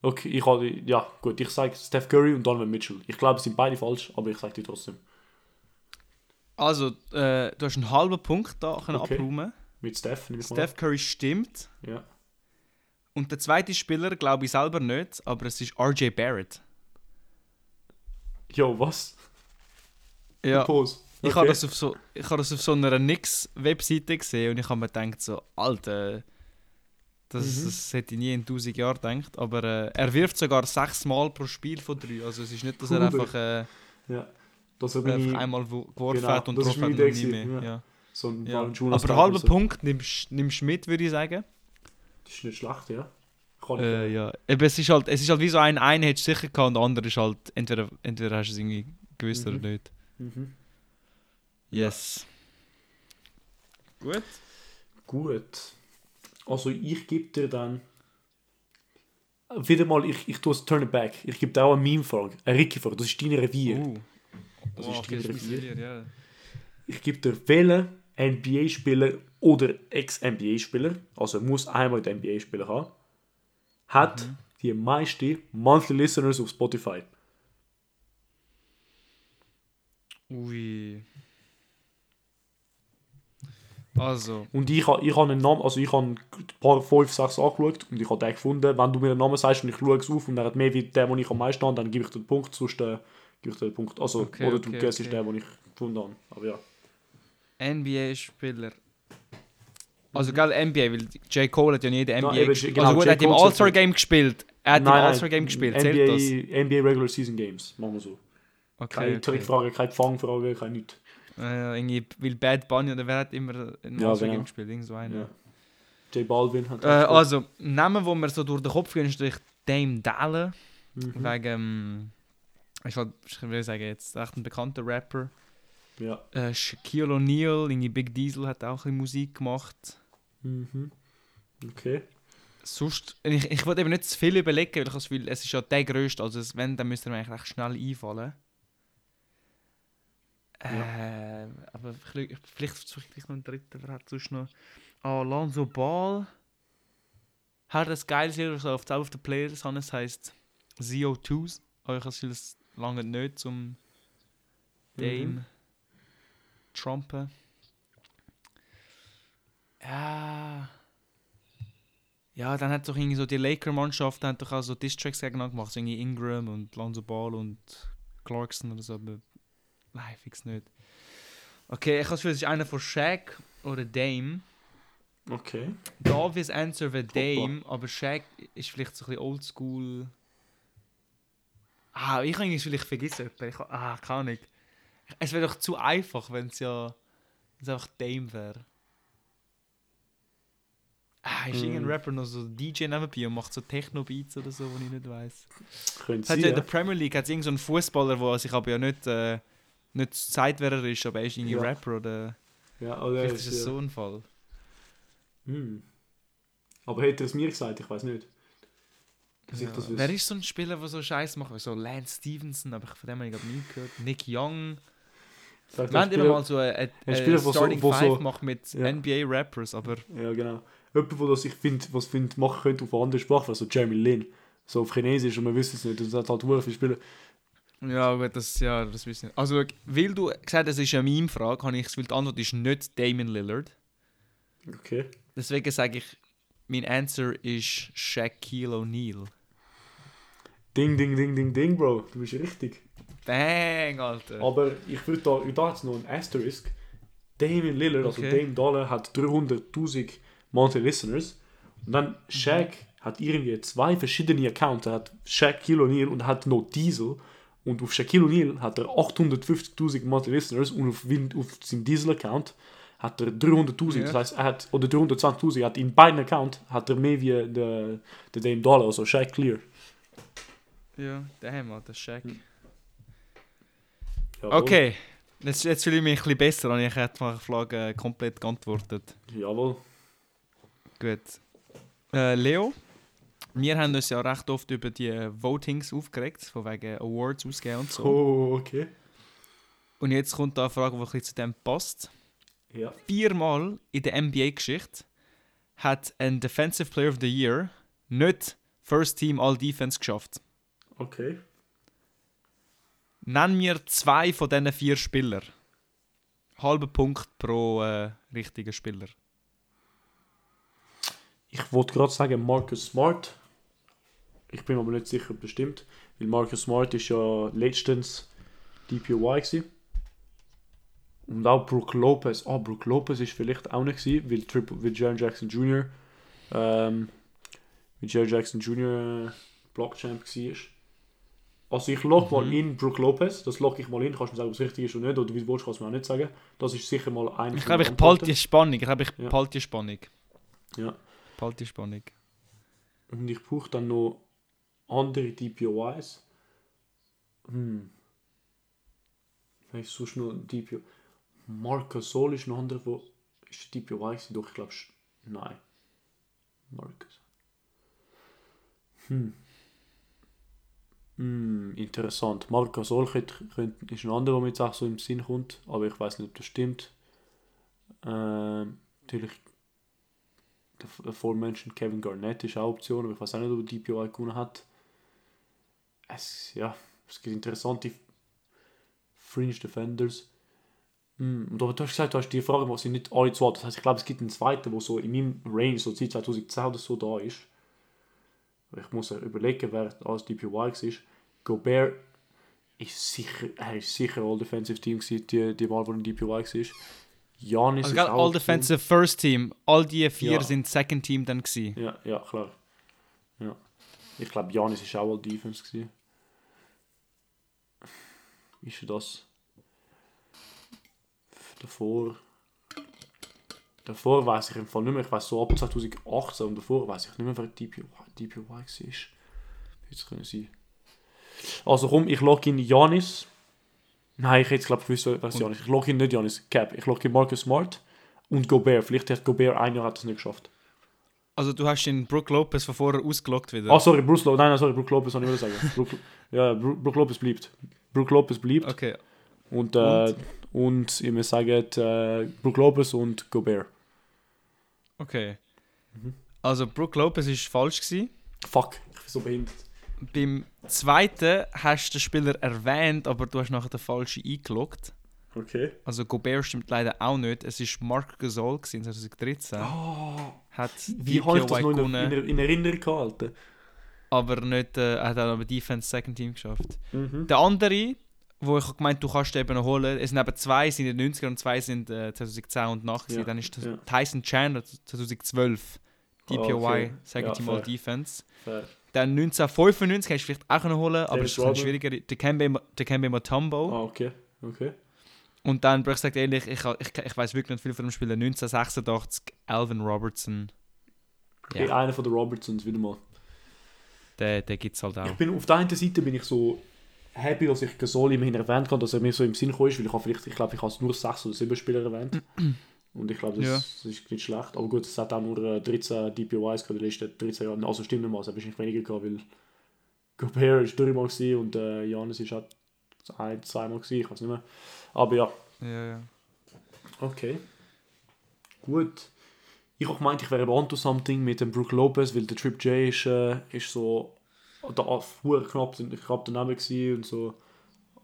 Okay, ich habe, ja gut, ich sage Steph Curry und Donovan Mitchell. Ich glaube, es sind beide falsch, aber ich sage die trotzdem. Also, äh, du hast einen halben Punkt da können Okay. abräumen. Mit Steph, nehme ich Steph Curry stimmt. mal. Ja. Und der zweite Spieler glaube ich selber nicht, aber es ist RJ Barrett. Jo, was? Ja. Pause. Ich habe das auf so, ich habe das auf so einer Nix-Webseite gesehen und ich habe mir gedacht so, Alter, das, Mhm. das hätte ich nie in 1000 Jahren gedacht. Aber äh, er wirft sogar sechs Mal pro Spiel von drei. Also es ist nicht, dass er einfach, äh, Ja. Das ist einfach einmal wo- geworfen Genau, hat und das ist getroffen hat Idee mehr. Ja. ja. so ein Ja. Aber halben. Punkt nimmst du mit, würde ich sagen. Das ist nicht schlecht, ja. Äh, ja. Eben, es, ist halt, es ist halt wie so ein, einen hättest du sicher gehabt und der andere ist halt, entweder, entweder hast du es irgendwie gewusst Mhm. oder nicht. Mhm. Yes. Gut. Gut. Also ich gebe dir dann wieder mal, ich, ich tue es turn it back. Ich gebe dir auch eine Meme-Frage, eine Ricky-Frage. Das ist dein Revier. Uh. Das Oh, ist okay, dein ist Revier. mein ja. Ich gebe dir welchen NBA-Spieler oder Ex-NBA-Spieler, also er muss einmal den NBA-Spieler haben, hat Mhm. die meisten Monthly Listeners auf Spotify. Ui. Also, Und ich habe ich ha einen Namen, also ich habe ein paar 5, 6 angeschaut und ich habe den gefunden. Wenn du mir einen Namen sagst und ich schaue es auf und er hat mehr wie der, den ich am meisten habe, dann gebe ich den Punkt, sonst äh, gebe ich den Punkt. Also, Okay, oder du okay, guessest okay. den, den ich gefunden habe. Aber ja. NBA-Spieler. Also, gell, NBA, weil J. Cole hat ja nie den NBA Mhm. eben, gespielt. genau, also gut, er hat im All-Star-Game gespielt. Er hat im Nein, nein, All-Star-Game gespielt, zählt das? NBA, NBA Regular Season Games, machen wir so. Okay, Keine okay. Trickfrage, keine Fangfrage, kein nichts. Äh, irgendwie, weil Bad Bunny oder wer hat immer ein Ja, All-Star-Game genau. gespielt? Irgend so einer. Ja. J Balvin hat Äh, also, Namen, die mir so durch den Kopf gehen, ist natürlich Dame Dalle. mhm. Wegen, ähm, ich will, ich will sagen, jetzt echt ein bekannter Rapper. Ja. Äh, Shaquille O'Neal, irgendwie Big Diesel hat auch ein bisschen Musik gemacht. Mhm. Okay. Sonst, ich, ich wollte eben nicht zu viel überlegen, weil ich das Gefühl, es ist ja der größte, also es- wenn, dann müsste mir eigentlich recht schnell einfallen. Äh, aber vielleicht, vielleicht versuche ich noch einen dritten, wer hat sonst noch? Ah, Lonzo Ball. Hat das geil hier so auf der auf der Players haben, es heisst ZO2s. Aber ich habe es lange nicht zum Dame Mhm. Trumpen. Ja. Ja, dann hat doch irgendwie so die Laker-Mannschaft hat doch auch so Distracks gegeneinander gemacht. So irgendwie Ingram und Lonzo Ball und Clarkson oder so, aber nein, fix nicht. Okay, ich habe das Gefühl, es ist einer von Shaq oder Dame. Okay. The obvious answer wäre Dame, aber Shaq ist vielleicht so ein bisschen oldschool. Ah, ich habe irgendwie vielleicht vergessen. Ich, ah, keine Ahnung. Es wäre doch zu einfach, wenn es ja wenn es einfach Dame wäre. Ah, ist Hm. irgendein Rapper noch so DJ nebenbei und macht so Techno-Beats oder so, wo ich nicht weiß. Könnte Es sein, ja in ja. der Premier League hat irgendeinen so Fußballer, der sich aber ja nicht, äh, nicht sagt, wer er ist, aber er ist irgendwie Ja. Rapper oder. Ja, oder Vielleicht ist es so ein Fall. Hm. Aber hätte er es mir gesagt? Ich weiß nicht. Ja. Wer ist so ein Spieler, der so Scheiß macht? So Lance Stevenson, aber ich von dem habe ich nie gehört. Nick Young. Sagt Wir haben immer mal so Ein Spieler, eine wo Starting wo Five so- gemacht mit Ja. NBA-Rappers, aber Ja, genau. Jemand, der das ich finde, was find, machen könnte auf eine andere Sprache, also Jeremy Lin. So auf Chinesisch und man wüsste es nicht. Und es hat halt viele Spieler. ja, gut, das, ja, das wissen wir. Also, weil du gesagt hast, es ist eine Meme-Frage, habe ich das Gefühl, die Antwort ist nicht Damon Lillard. Okay. Deswegen sage ich, mein Answer ist Shaquille O'Neal. Ding, ding, ding, ding, ding, Bro. Du bist richtig. Bang, Alter. Aber ich würde da, da hat es noch einen Asterisk. Damien Lillard, also Okay. Dame Dollar, hat 300.000 Monthly Listeners. Und dann Shaq hat irgendwie zwei verschiedene Accounts. Er hat Shaquille O'Neal und hat noch Diesel. Und auf Shaquille O'Neal hat er 850.000 Monthly Listeners und auf, auf seinem Diesel-Account hat er 300.000. Ja. Das heißt, er hat, oder 320.000. Er hat in beiden Accounts hat er mehr wie der, der Dame Dollar, also Shaq Clear. Ja, damn, Alter, Shaq. Jawohl. Okay, jetzt, jetzt fühle ich mich ein bisschen besser, und ich hätte mal die Frage komplett geantwortet. Jawohl. Gut. Äh, Leo, wir haben uns ja recht oft über die Votings aufgeregt, von wegen Awards ausgeben und so. Oh, okay. Und jetzt kommt da eine Frage, die ein bisschen zu dem passt. Ja. Viermal in der NBA-Geschichte hat ein Defensive Player of the Year nicht First Team All Defense geschafft. Okay. Nenn mir zwei von diesen vier Spielern. Halber Punkt pro äh, richtigen Spieler. Ich wollte gerade sagen Marcus Smart. Ich bin aber nicht sicher bestimmt, weil Marcus Smart ist ja letztens DPOY gewesen. Und auch Brook Lopez. Ah, Brook Lopez ist vielleicht auch nicht gewesen, weil, Triple, weil Jaron Jackson Jr. Ähm, weil Jaron Jackson Jr. Blockchamp war. Also ich log mal Mhm. in Brook Lopez, das log ich mal in, kannst du mir sagen, ob es richtig ist oder nicht, oder wie du willst, kannst du mir auch nicht sagen. Das ist sicher mal ein Ich glaube, ich behalte die Spannung. Ich glaube, ich Ja. behalte die Spannung. Ja. Behalte die Spannung. Und ich brauche dann noch andere DPOIs. Hm. Ist sonst noch DPO? Marcus Sol ist noch andere, wo ist DPOI gewesen? Doch, ich glaube, nein. Marcus. Hm. Hm, interessant. Marcus Sol könnte, ist ein anderer, der mir jetzt auch so im Sinn kommt, aber ich weiß nicht, ob das stimmt. Ähm, natürlich der vormentioned Kevin Garnett ist auch Option, aber ich weiß auch nicht, ob er DPOI gewonnen hat. Es, ja, es gibt interessante Fringe Defenders. Hm, Und aber du hast gesagt, du hast die Frage, was sind nicht alle zu alt. Das heißt, ich glaube, es gibt einen zweiten, der so in meinem Range, so seit 2010 oder so da ist. Ich muss überlegen, wer als DPOI war. Gobert ist sicher, er ist sicher All Defensive Team gewesen, die, die Mal, wo ein DPOI war. Janis Also ist auch All Option. Defensive First Team. All die vier Ja. sind Second Team dann gewesen. Ja, ja, klar. Ja. Ich glaube, Janis war auch all Defense. Gewesen. Ist er das? Davor. Davor weiß ich im Fall nicht mehr. Ich weiß so ab 2018 und davor weiß ich nicht mehr, wer DPY, DPY war. Jetzt können sie. Also komm, ich logge in Janis. Nein, ich hätte glaube ich gewusst, es Und- Janis. Ich logge in nicht Janis. Cap. Ich logge in Marcus Smart und Gobert. Vielleicht hat Gobert ein Jahr hat es nicht geschafft. Also du hast den Brook Lopez von vorher ausgelockt wieder. Ah, sorry, Bruce Lopez. Nein, nein, sorry, Brook Lopez soll ich wieder sagen. Brook, ja, Brook, Lopez bleibt. Brook Lopez bleibt. Okay. Und, äh, und ich muss sagen, äh, Brook Lopez und Gobert. Okay. Mhm. Also Brook Lopez ist falsch gewesen. Fuck, ich bin so behindert. Beim zweiten hast du den Spieler erwähnt, aber du hast nachher den falschen eingeloggt. Okay. Also Gobert stimmt leider auch nicht. Es ist Mark Gasol gewesen, 2013. Oh, Hat wie habe ich das noch in, in, in Erinnerung gehalten? aber nicht, äh, hat auch aber Defense Second Team geschafft. Mhm. Der andere, wo ich gemeint, du kannst eben noch holen, es sind eben zwei sind in den 90er und zwei sind äh, 2010 und nach. Ja, Dann ist das ja. Tyson Chandler 2012. DPOY, Okay, Second ja, Team All fair. Defense. Fair. Dann 1995 hast du vielleicht auch noch holen, aber es ist ein schwieriger. Dikembe Mutombo. Ah, okay. Okay. Und dann, Bruch sagt ehrlich, ich, ich, ich weiß wirklich nicht viel von dem Spiel. 1986, Alvin Robertson. okay. Ja, Einer von den Robertsons wieder mal. der, der gibt es halt auch. Ich bin, auf der einen Seite bin ich so, happy, dass ich Gasol immerhin erwähnt habe, dass er mir so im Sinn gekommen ist, weil ich habe vielleicht, ich glaube, ich habe nur sechs oder sieben Spieler erwähnt. Und ich glaube, das, Ja. das ist nicht schlecht. Aber gut, es hat auch nur äh, 13 DPOIs gehabt in den letzten 13 Jahren. Also stimmt nicht mal, es hat wahrscheinlich weniger gehabt, weil Gobert ist dreimal gewesen und äh, Janis ist halt ein, zweimal gewesen, ich weiß nicht mehr. Aber ja, Ja, ja. okay. Gut. Ich habe gemeint, ich wäre onto something mit dem Brook Lopez, weil der Trip J ist, äh, ist so da vorher knapp, knapp daneben gewesen und so.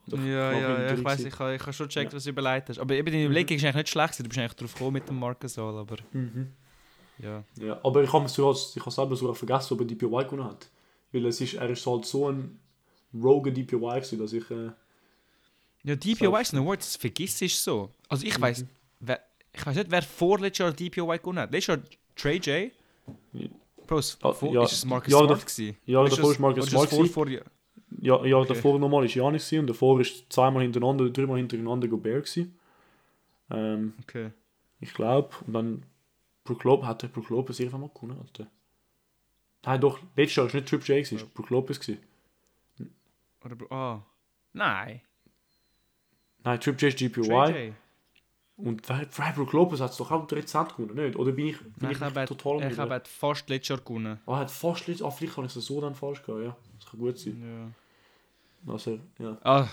Ja, ja, ich weiß, ich habe ich hab schon gecheckt, Ja. Mhm. was du überlegt hast. Aber eben deine Überlegung ist eigentlich nicht schlecht, du bist eigentlich drauf gekommen mit dem Marcus All, aber Mhm. ja. Ja, aber ich habe sogar, ich selber sogar vergessen, ob er DPY gewonnen hat. Weil es ist, er ist halt so ein rogue DPY gewesen, dass ich... Äh, Ja, DPOY ist ein Award, das vergisst ist so. Also ich weiß, wer, ich weiß nicht, wer vorletztes Jahr DPOY gewonnen hat. Letztes Jahr Trey J. Ja. Bro, es, Ah, vor, ja. ist es Marcus Ja, Smart da- gewesen? ja, davor ist Marcus Smart vor, ja. ja, ja Okay. davor nochmal ist Janis und davor ist zweimal hintereinander, dreimal hintereinander Gobert gewesen. Ähm, Okay. ich glaube. Und dann Brook Lopez, hat der Brook Lopez irgendwann mal gewonnen? Alter? Nein, doch, letztes Jahr war nicht Trip J, es war Brook Lopez. Gewesen. Oder, ah. Nein. Nein, Trip J ist GPY. Und Brook Lopez hat es doch auch 13 gewonnen, nicht? Oder bin ich, bin Nein, ich, ich hat- total ich hat fast letztes Jahr gewonnen. Ah, er hat fast letztes... Ah, vielleicht habe ich es so dann falsch gehabt, ja. Das kann gut sein. Also, ja. Ah,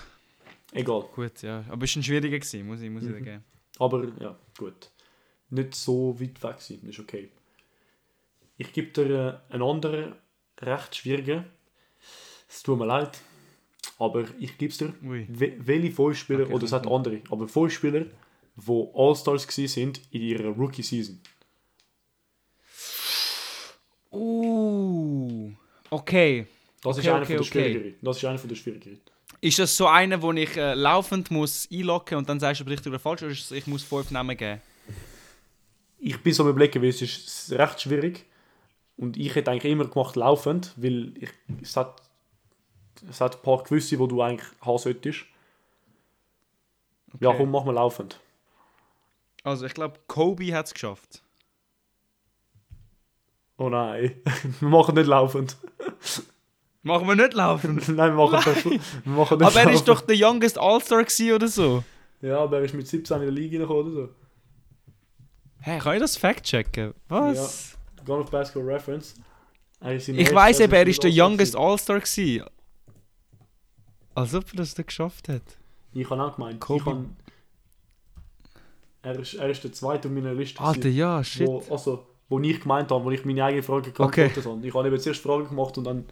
Egal. gut, ja. Aber es war ein schwieriger, gewesen, muss ich, muss ich Mhm. geben. Aber ja, gut. Nicht so weit weg sein, ist okay. Ich gebe dir äh, einen anderen, recht schwierigen. Es tut mir leid, aber ich gebe es dir. Ui. We welche fünf Spieler, Okay, oder es hat andere, aber fünf Spieler, die All-Stars sind in ihrer Rookie-Season. Uh. Okay. Das ist Okay, einer okay, von der okay. schwierigeren. Das ist einer von der schwierigeren. Ist das so einer, wo ich äh, laufend muss einloggen und dann sagst du, ob richtig oder falsch oder ist es, ich muss fünf Namen geben? Ich bin so überlegen, weil es ist recht schwierig. Und ich hätte eigentlich immer gemacht laufend, weil ich, es, hat, es hat ein paar gewisse, die du eigentlich haben solltest. Ja, Okay. komm, mach mal laufend. Also ich glaube, Kobe hat es geschafft. Oh nein, wir machen nicht laufend. Machen wir nicht laufend. nein, wir machen, das, wir machen nicht Aber er ist doch der youngest All-Star oder so. Ja, aber er ist mit 17 in der Liga reingekommen oder so. Hä, kann ich das fact checken? Was? Gone auf Basketball Reference. Er Ich weiß eben, er ist der youngest. All-Star gewesen. Als ob er das da geschafft hat. Ich habe auch gemeint. Kobe. Ich habe, er, ist, er ist der zweite auf meiner Liste. Alter, gewesen. ja, shit. wo, also, wo ich gemeint habe, wo ich meine eigene Frage Okay. geantwortet habe. Ich habe eben zuerst Fragen gemacht und dann,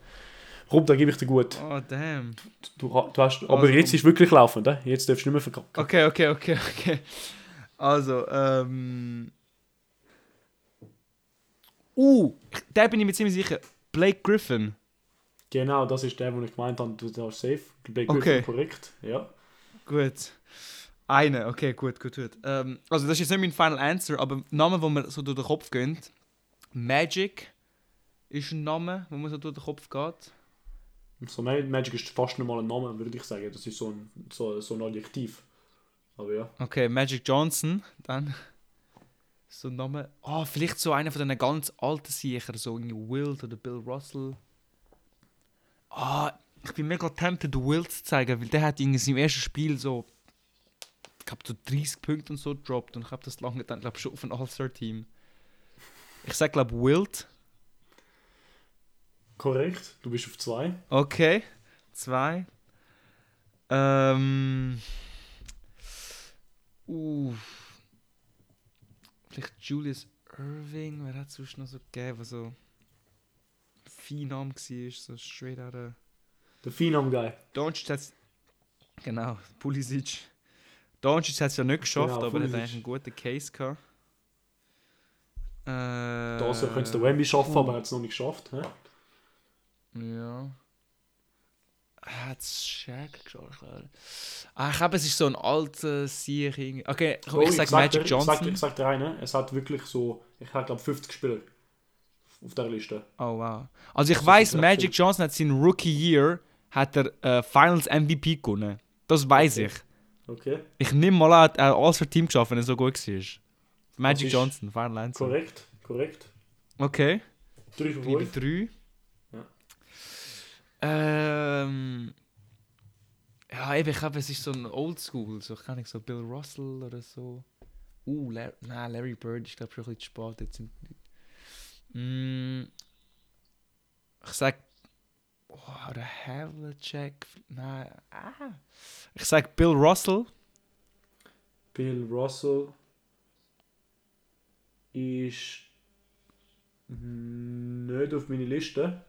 komm, da gebe ich dir gut. Oh, damn. Du, du hast, aber Also, jetzt ist wirklich laufend, eh? jetzt darfst du nicht mehr verkacken. Okay, okay, okay, okay. Also, ähm. Uh, da bin ich mir ziemlich sicher. Blake Griffin. Genau, das ist der, den ich gemeint habe, du hast safe. Blake Okay. Griffin, korrekt. Ja. Gut. Eine, okay, gut, gut, gut. Ähm, also, das ist jetzt nicht mein Final Answer, aber Namen, die mir so durch den Kopf gehen. Magic ist ein Name, wo mir so durch den Kopf geht. So, Ma- Magic ist fast nicht mal ein Name, würde ich sagen. Das ist so ein, so, so ein Adjektiv. Aber ja. Okay, Magic Johnson, dann. So ein Name. Ah, vielleicht so einer von den ganz alten Sicher, so irgendwie Wild oder Bill Russell. Ah, ich bin mega tempted, Wild zu zeigen, weil der hat in seinem ersten Spiel so. Ich glaube, so 30 Punkte und so gedroppt und ich habe das lange dann, glaube schon auf ein All-Star-Team. Ich sag, glaube Wild. Korrekt, du bist auf zwei. Okay, zwei. Ähm. Uh. Vielleicht Julius Irving, wer hat es sonst noch so gegeben, was so Phenom war, so straight out of... Der Phenom Guy. Doncic hat Genau, Pulisic. Doncic hat es ja nicht geschafft, Genau, aber er hat eigentlich einen guten Case gehabt. Äh, Da also könnte es der Wemby schaffen, aber er hat es noch nicht geschafft. hä? Ja. Hat es Shaq geschafft? Ah, ich glaube, es ist so ein alter Sieg. Okay, komm, Oh, ich sag Magic dir, Ich sag, Johnson. dir- ich sag dir einen, es hat wirklich so, ich habe glaube 50 Spieler auf der Liste. Oh wow. Also ich Das weiß, Magic. Johnson hat seinen Rookie Year hat er äh, Finals MVP gewonnen. Das weiß Okay. ich. Okay, Ich nehme mal an, er hat alles für Team geschafft, wenn er so gut war. Magic Johnson, Final Answer. korrekt, korrekt. Okay. 3 von Liebe 5. drei. Ähm. Ja, eben, ich glaube, es ist so ein Oldschool, so kann ich so Bill Russell oder so. Uh, Larry, nein, Larry Bird ist glaube schon ein bisschen spät. Jetzt sind, mm, ich sag, oh, der Havlicek, nein, ah. Ich sag Bill Russell. Bill Russell ist nicht auf meiner Liste.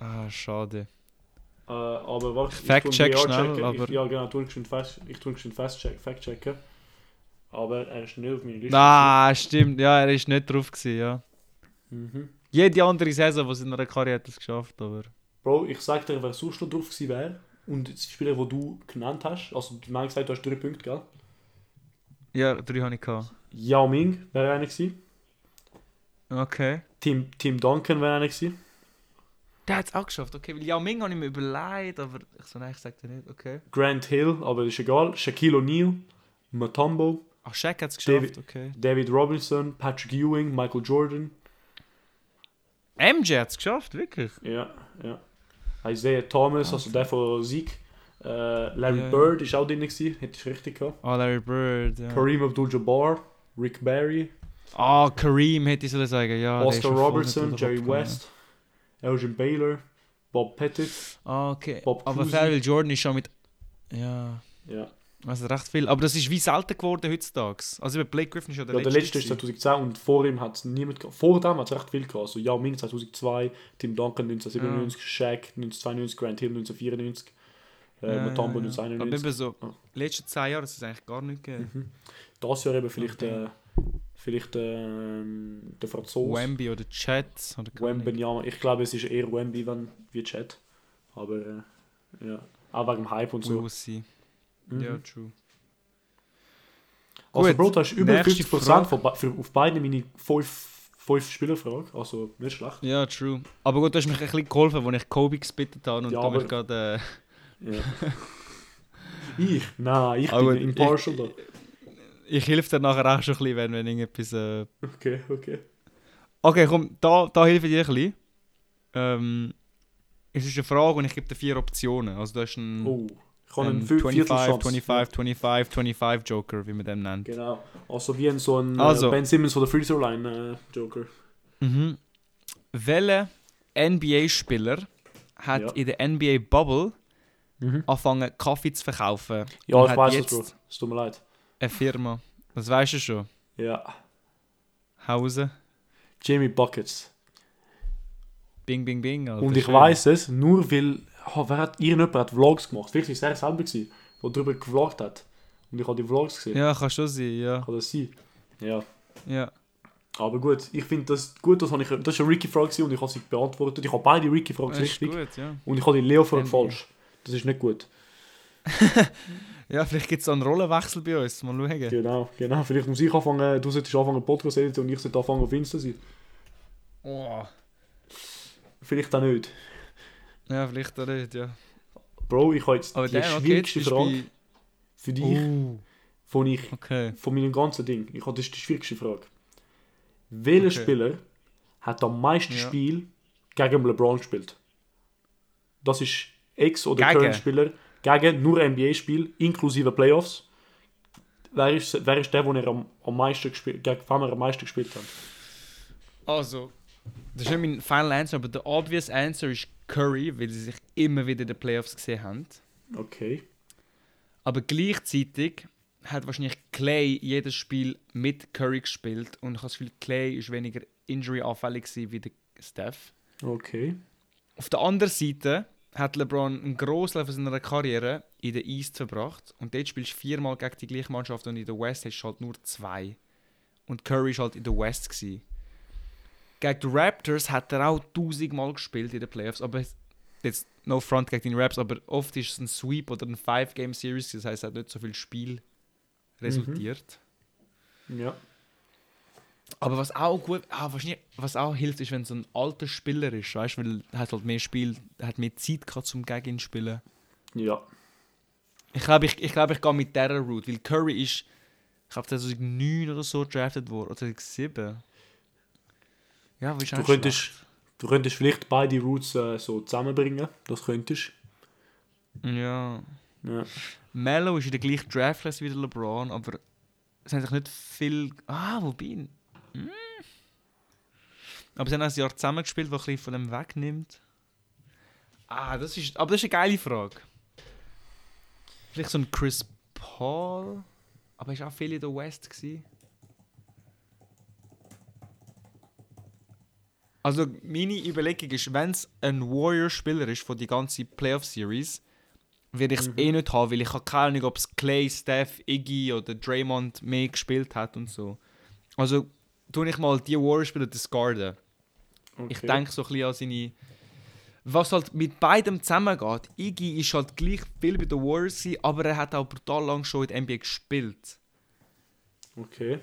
Ah, schade. Äh, aber warte, Fact-check schnell, checken. aber- Ich, ja, genau, schon fast, ich tue schon fast check, fact checken. Aber er ist nicht auf meiner Liste. Ah, stimmt, ja, er ist nicht drauf gewesen, ja. Mhm. Jede andere Saison, die in einer Karriere hat es geschafft, aber... Bro, ich sag dir, wer sonst noch drauf gewesen wäre. Und die Spieler, die du genannt hast, also du hast gesagt, du hast drei Punkte, gell? Ja, drei habe ich gehabt. Yao Ming wäre einer gewesen. Okay. Tim, Tim Duncan wäre einer gewesen. Der hat es auch geschafft, okay. Weil Yao Ming habe ich mir überlegt, aber ich so, nein, ich sag dir nicht, okay. Grant Hill, aber ist egal. Shaquille O'Neal, Matumbo, Ach, Shaq hat es geschafft, David- okay. David Robinson, Patrick Ewing, Michael Jordan. MJ hat es geschafft, wirklich. Ja, ja. Isaiah Thomas, also der von Sieg. Äh, Larry ja. Bird ist auch drin gewesen, hätte ich richtig gehabt. Ah, Larry Bird, ja. Kareem Abdul-Jabbar, Rick Barry, Ah, Kareem hätte ich sollen sagen, ja. Oscar Robertson, Jerry. West, Elgin Baylor, Bob Pettit. Ah, okay. Bob aber. Farrell Jordan ist schon mit... Ja, Ja. also recht viel. Aber das ist wie selten geworden heutzutage. Also Blake Griffin ist ja der Ja, der letzte ist gewesen. 2010 und vor ihm hat es niemand. Vor dem hat es recht viel gehabt. Also Yao Ming 2002, Tim Duncan 1997, Shaq 1992, Grant Hill 1994, äh, Ja, Mutombo ja, ja. Aber 1991. eben so, Ja. letzten zehn Jahre ist es eigentlich gar nicht gegeben. Mhm. Das Jahr eben vielleicht, Okay. äh, vielleicht ähm, der Franzose. Wemby oder Chat oder Ahnung. Wembenyama. Ich glaube, es ist eher Wemby wenn, wie Chat. Aber äh, ja, auch wegen dem Hype und so. Mhm. Ja, true. also Gut, Bro, du hast über nächste 50% Frage. von, für, auf beide meine 5 fünf Spielerfragen. Also nicht schlecht. Ja, true. Aber gut, du hast mich ein bisschen geholfen, als ich Kobe gespittet habe und Ja, da mich gerade... Äh, Ja. ich? Nein, ich Aber bin impartial da. Ich helfe dir nachher auch schon ein bisschen, wenn, wenn irgendetwas... Äh... Okay, okay. Okay, komm, da, da helfe ich dir ein bisschen. Ähm, es ist eine Frage und ich gebe dir vier Optionen. Also du hast einen, Oh, ich habe einen einen 5 25, Viertelchance. 25, 25, 25 Joker, wie man den nennt. Genau. Also wie ein so ein Also. äh, Ben Simmons von der Free Throw Line äh, Joker. Mhm. Welcher NBA-Spieler hat Ja. in der NBA-Bubble Mhm. angefangen, Kaffee zu verkaufen? Ja, ich weiß es, Bro. Es tut mir leid. Eine Firma. Das weißt du schon. Ja. Hause. Jamie Buckets. Bing, bing, bing. Alter, Und ich weiß es nur, weil oh, wer hat, irgendjemand hat Vlogs gemacht. Vielleicht es er selber, gewesen, der darüber gevloggt hat. Und ich habe die Vlogs gesehen. Ja, kann schon sein, ja. Kann das sein? Ja. ja. Aber gut, ich finde das gut, das, ich, das ist eine Ricky-Frage und ich habe sie beantwortet. Ich habe beide Ricky-Fragen ist richtig. gut, ja. Und ich habe die Leo-Frage falsch. Das ist nicht gut. Ja, vielleicht gibt es da einen Rollenwechsel bei uns. Mal schauen. Genau, genau. Vielleicht muss ich anfangen, du solltest anfangen Podcast zu editen und ich sollte anfangen auf Insta sein. Oh. Vielleicht auch nicht. Ja, vielleicht auch nicht, ja. Bro, ich habe jetzt Aber die okay, schwierigste jetzt Frage du für dich, bei... Oh, von, ich, okay. von meinem ganzen Ding. Ich habe das ist die schwierigste Frage. Welcher Okay. Spieler hat am meisten Ja. Spiel gegen LeBron gespielt? Das ist Ex- oder? Current-Spieler gegen nur NBA-Spiel, inklusive Playoffs. Wer ist, wer ist der, wo er am, am meisten gespielt, gegen wen er am meisten gespielt hat? Also, das ist nicht mein Final Answer, aber der obvious Answer ist Curry, weil sie sich immer wieder in den Playoffs gesehen haben. Okay. Aber gleichzeitig hat wahrscheinlich Clay jedes Spiel mit Curry gespielt und ich habe das Gefühl, Clay ist weniger injury-anfällig wie der Steph. Okay. Auf der anderen Seite hat LeBron einen Großteil von seiner Karriere in der East verbracht und dort spielst du viermal gegen die gleiche Mannschaft und in der West hast du halt nur zwei. Und Curry war halt in der West. Gewesen. Gegen die Raptors hat er auch tausendmal gespielt in den Playoffs, aber jetzt no front gegen die Raps, aber oft ist es ein Sweep oder ein Five-Game-Series, das heißt, es hat nicht so viel Spiel resultiert. Ja. Aber was auch gut, ah, wahrscheinlich, was auch hilft, ist, wenn so ein alter Spieler ist, weißt du, weil er hat halt mehr Spiel, hat mehr Zeit gehabt zum Gegen spielen. Ja. Ich glaube, ich, ich, glaub, ich gehe mit dieser Route, weil Curry ist, ich glaube 2009 oder so drafted worden, oder 2007. Ja, wie ist Du könntest, schlecht. du könntest vielleicht beide Routes äh, so zusammenbringen. Das könntest Ja. Ja. Melo ist in der gleichen Draftless wie der LeBron, aber es haben sich nicht viel. Ah, wobei. Hm. Aber sie haben auch ein Jahr zusammengespielt, das ein bisschen von dem wegnimmt. Ah, das ist. Aber das ist eine geile Frage. Vielleicht so ein Chris Paul. Aber ist auch viel in der West gewesen. Also meine Überlegung ist, wenn es ein Warrior-Spieler ist von die ganze Playoff-Series, werde ich es Mhm. eh nicht haben, weil ich habe keine Ahnung, ob es Clay, Steph, Iggy oder Draymond mehr gespielt hat und so. Also tue ich mal die Warrior-Spieler discarden. Okay. Ich denke so ein bisschen an seine... Was halt mit beidem zusammengeht, Iggy ist halt gleich viel bei den Warriors, aber er hat auch brutal lang schon in der NBA gespielt. Okay.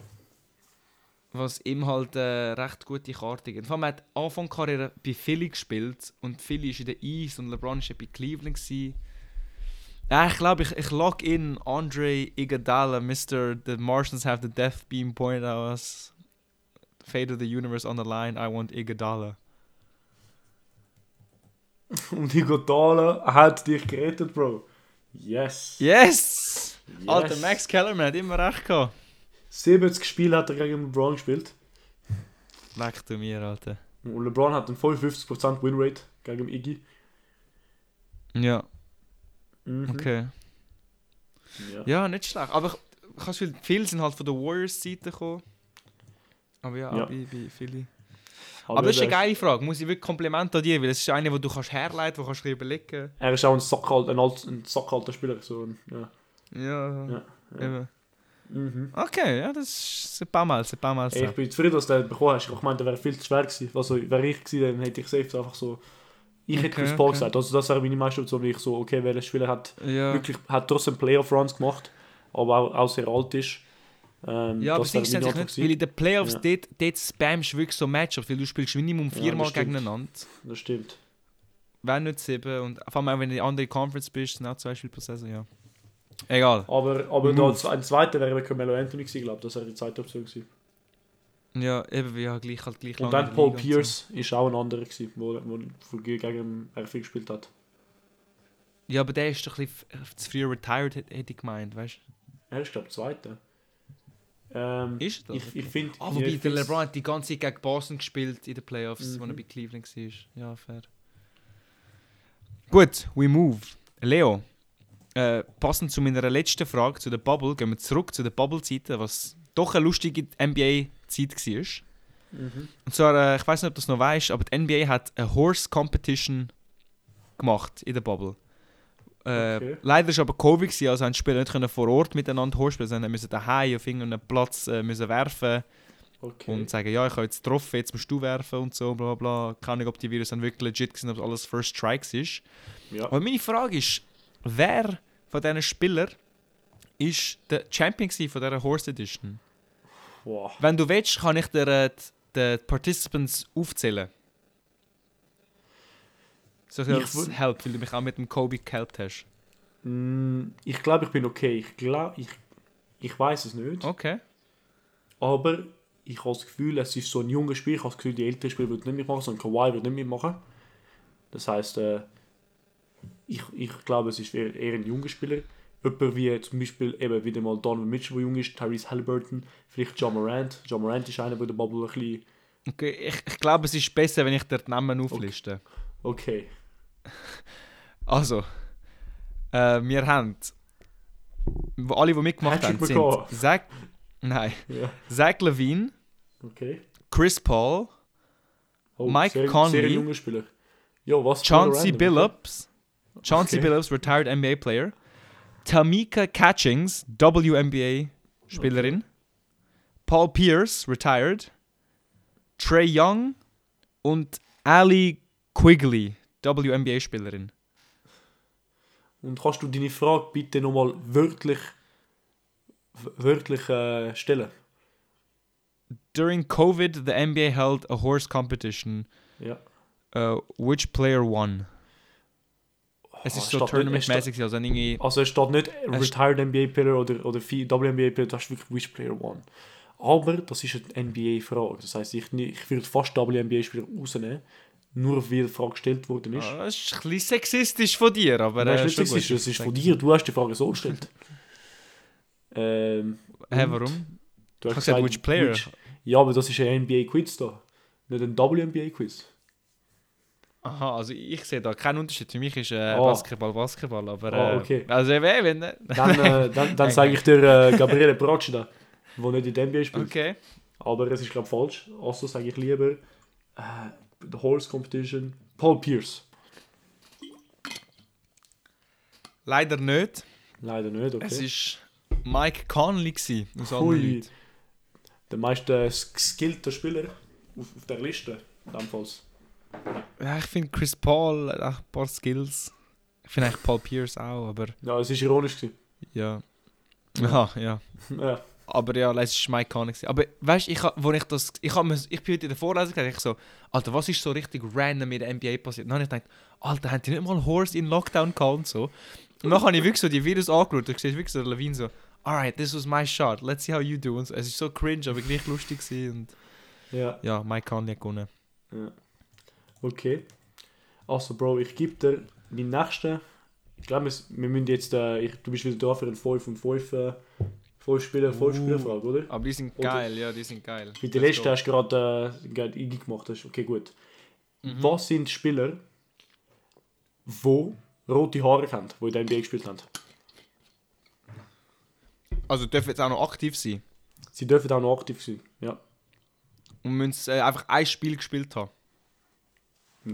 was ihm halt äh, recht gute Karte gibt. Vor allem er hat Anfang Karriere bei Philly gespielt und Philly ist in der East und LeBron ja bei Cleveland gewesen. Ja, ich glaube, ich, ich log in Andre Iguodala, Mr. The Martians have the death beam pointed at us. Fate of the universe on the line, I want Iguodala. Und Iguodala hat dich gerettet, Bro. Yes. Yes! yes. Alter, Max Kellerman hat immer recht gehabt. 70 Spiele hat er gegen LeBron gespielt. Leck du mir, Alter. Und LeBron hat einen 55% Winrate gegen Iggy. Ja, Mhm. okay. Ja. Ja, nicht schlecht. Aber ich, ich habe Gefühl, viele sind halt von der Warriors-Seite gekommen. Aber ja, Ja. auch bei, bei Philly. Aber, das ist eine geile Frage. Muss ich wirklich Kompliment an dir, weil es ist eine, die du kannst herleiten, wo kannst du überlegen. Er ist auch ein Sackalter, ein, alt, ein Sackalter Spieler. So, ja. Ja, Ja, ja. Mhm. Okay, ja, das ist ein paar Mal, ein paar Mal so. Ey, ich bin zufrieden, dass du den bekommen hast. Ich meinte, der wäre viel zu schwer gewesen. Also, wäre ich gewesen, dann hätte ich safe einfach so... Ich hätte Okay, Chris Paul okay. gesagt. Also, das wäre meine meiste Option, wie ich so, okay, welcher Spieler hat Ja, wirklich, hat trotzdem Playoff-Runs gemacht, aber auch, auch sehr alt ist. Ähm, ja aber ist meine natürlich Antwort nicht, weil in den Playoffs Ja. dort, dort spammst du wirklich so Matchups, weil du spielst Minimum Ja, viermal stimmt. gegeneinander. Das stimmt. Wenn nicht sieben. Und vor allem auch wenn du in die andere Conference bist, sind auch zwei Spiele pro Saison, ja. Egal. Aber, aber da, ein zweiter wäre Carmelo Anthony gewesen, glaube Das wäre die zweite Option gewesen. Ja, eben, ja, gleich halt gleich Und dann Paul und so. Pierce ist auch ein anderer gewesen, wo, gegen RF gespielt hat. Ja, aber der ist doch ein bisschen zu früh retired, hätte ich gemeint, weißt Er ist, glaube ich, zweiter. Ähm? Ist er ich ich finde... Ah, wobei der LeBron hat die ganze Zeit gegen Boston gespielt in den Playoffs, Mhm. als er bei Cleveland war. Ja, fair. Gut, we move. Leo, äh, passend zu meiner letzten Frage, zu der Bubble, gehen wir zurück zu den Bubble-Zeiten, was doch eine lustige NBA-Zeit war. Mhm. Und zwar, äh, ich weiß nicht, ob du das noch weißt, aber die NBA hat eine Horse Competition gemacht in der Bubble. Äh, Okay. Leider war aber Covid, gewesen, also haben die Spieler nicht können vor Ort miteinander Horse spielen, sondern müssen daheim auf irgendeinen Platz äh, müssen werfen Okay. und sagen, ja, ich habe jetzt getroffen, jetzt musst du werfen und so, bla bla. Keine Ahnung, ob die Virus dann wirklich legit sind, ob alles First Strikes ist. ja. Aber meine Frage ist, wer von diesen Spielern ist der Champion von dieser Horse Edition? Wow. Wenn du willst, kann ich dir äh, die, die Participants aufzählen. So Ich als Help, weil du mich auch mit dem Kobe gehelpt hast. Mm, Ich glaube, ich bin okay. Ich glaube, ich, ich weiß es nicht. Okay. Aber ich habe das Gefühl, es ist so ein junger Spiel. Ich habe das Gefühl, die älteren Spieler würden nicht mitmachen, sondern Kawhi wird nicht mitmachen. Das heisst, äh, ich, ich glaube, es ist eher, eher ein junger Spieler. Jemand wie zum Beispiel eben wieder mal Donovan Mitchell, der jung ist, Tyrese Halliburton, vielleicht John Morant. John Morant ist einer, der der Bubble ein bisschen... okay. Ich, ich glaube, es ist besser, wenn ich die Namen aufliste. Okay. Also, äh, wir haben. Alle, die mitgemacht haben, sind. Zach, nein, Ja. Zach Levine, Okay. Chris Paul, Oh, Mike sehr, Conley. Sehr. Jo, was? Chauncey random, Billups, Chauncey Okay. Billups, retired NBA player, Tamika Catchings, WNBA Spielerin, Paul Pierce, retired, Trey Young und Ali Quigley, WNBA Spielerin. Und kannst du deine Frage bitte nochmal wörtlich, wörtlich äh, stellen? During COVID, the NBA held a horse competition. Ja. Uh, which player won? Es Oh, ist so es tournamentmäßig, also irgendwie. Also es steht nicht Es- Retired NBA Player oder, oder WNBA Player, das ist wirklich Which Player One. Aber das ist eine NBA-Frage. Das heisst, ich, ich würde fast WNBA-Spieler rausnehmen. Nur wie die Frage gestellt worden ist. Ah, das ist ein bisschen sexistisch von dir, aber Nein, äh, ist nicht sexistisch, das ist von dir. Du hast die Frage so gestellt. ähm, Hä, und warum? Du hab gesagt, which player? Ja, aber das ist ein NBA-Quiz da. Nicht ein WNBA-Quiz. Aha, also ich sehe da keinen Unterschied. Für mich ist äh, Ah. Basketball Basketball, aber Ah, äh, okay. also äh, wenn äh, Dann, äh, dann, dann sage ich dir äh, Gabriele Braccia, der nicht in der NBA spielt. okay. Aber es ist, glaube ich, falsch. Also sage ich lieber äh, The Horse Competition. Paul Pierce. Leider nicht. Leider nicht, okay. Es ist Mike Conley gsi aus. Leuten. Der meiste geskillte Spieler auf, auf der Liste. Jedenfalls. Ja, ich finde Chris Paul hat auch ein paar Skills. Ich finde eigentlich Paul Pierce auch, aber Ja, es war ironisch. Gewesen. ja. Ja, ja. Ja. Aber ja, es war Mike gewesen. Aber weißt du, ich, wo ich das. Ich, hab mir, ich bin heute in der Vorlesung gegangen, ich so, Alter, was ist so richtig random mit der NBA passiert? Und dann habe ich gedacht, Alter, haben die nicht mal Horse in Lockdown gehabt und so? Und dann habe ich wirklich so die Videos angeschaut und ich sehe wirklich so Levine so, alright, this was my shot, let's see how you do. Und so. Es ist so cringe, aber gleich lustig gewesen. Und ja. ja, Mike hat gewonnen. Ja. Okay. Also, Bro, ich gebe dir meinen nächsten. Ich glaube, wir müssen jetzt. Äh, ich, du bist wieder da für einen 5 und 5 äh, 5 Spieler, 5 Uh. Spielerfrage, oder? Aber die sind Oder- geil, ja, die sind geil. Für die letzte hast du gerade äh, eingemacht. Hast. Okay, gut. Mhm. Was sind Spieler, die rote Haare haben, die in der NBA gespielt haben? Also dürfen jetzt auch noch aktiv sein. Sie dürfen auch noch aktiv sein. Ja. Und müssen äh, einfach ein Spiel gespielt haben.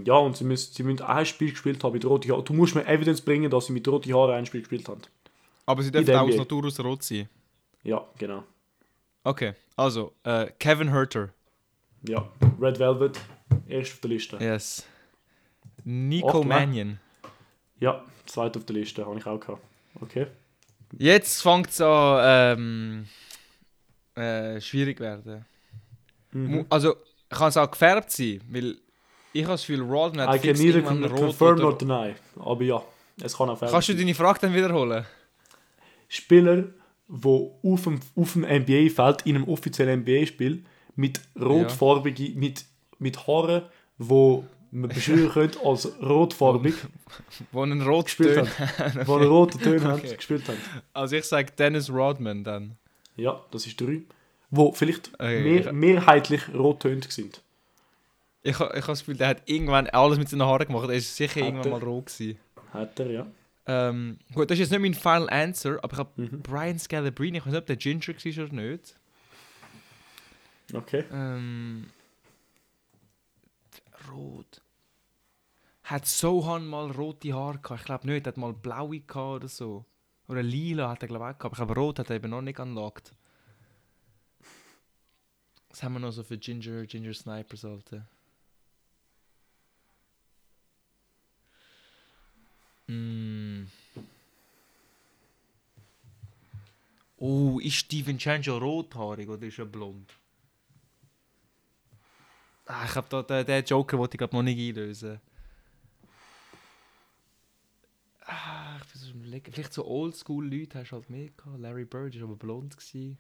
Ja, und sie müssen, sie müssen ein Spiel gespielt haben mit roten Haaren. Du musst mir Evidenz bringen, dass sie mit roten Haaren ein Spiel gespielt haben. Aber sie dürfen auch aus. Natur aus rot sein. Ja, genau. Okay, also äh, Kevin Herter. Ja. Red Velvet, erst auf der Liste. Yes. Nico ne? Mannion. Ja, zweit auf der Liste, habe ich auch gehabt. Okay. Jetzt fängt es an ähm, äh, schwierig werden. Mhm. Also kann es auch gefärbt sein, weil ich habe das Gefühl, Rodman hat I can fix neither irgendwann rot confirm oder... nor deny. Aber ja, es kann auch fällen. Kannst du deine Frage dann wiederholen? Spieler, die auf dem, auf dem NBA-Feld, in einem offiziellen NBA-Spiel, mit rotfarbigen, mit, mit Haaren, wo man beschreiben könnte als rotfarbig, Wo einen rot gespielt Ton- haben. Die einen roten haben, Okay. gespielt haben. Also ich sage Dennis Rodman dann. Ja, das ist drei. Wo vielleicht Okay, mehr, ich- mehrheitlich rottönt sind. Ich, ich habe das Gefühl, der hat irgendwann alles mit seinen Haaren gemacht. Er ist sicher Hat irgendwann er? mal rot gewesen. Hat er, ja. Ähm, gut, das ist jetzt nicht mein Final Answer, aber ich habe Mhm. Brian Scalabrine, ich weiß nicht, ob der Ginger war oder nicht. Okay. Ähm, rot. Hat Sohan mal rote Haare gehabt? Ich glaube nicht, er hat mal blaue gehabt oder so. Oder lila hat er glaube ich auch gehabt. Glaube, rot hat er eben noch nicht unlocked. Was haben wir noch so für Ginger, Ginger Snipers, Alter? Mm. Oh, ist Steven Changel rothaarig oder ist er blond? Ah, ich habe da den, den Joker wollte ich glaube noch nicht einlösen. Ah, ich am überlegen. Vielleicht so Oldschool-Leute hast du halt mehr gehabt. Larry Bird war aber blond. Gewesen.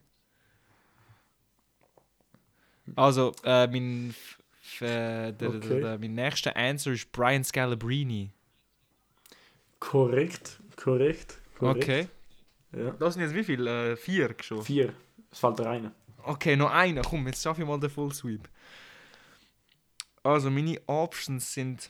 Also, äh, mein, f- f- äh, der, Okay. der, mein nächster Answer ist Brian Scalabrine. Korrekt, korrekt, korrekt. Okay. Ja. Das sind jetzt wie viel? Äh, vier schon. Vier. Es fällt dir rein. Okay, noch einer. Komm, jetzt schaffe ich mal den Full Sweep. Also, meine Options sind.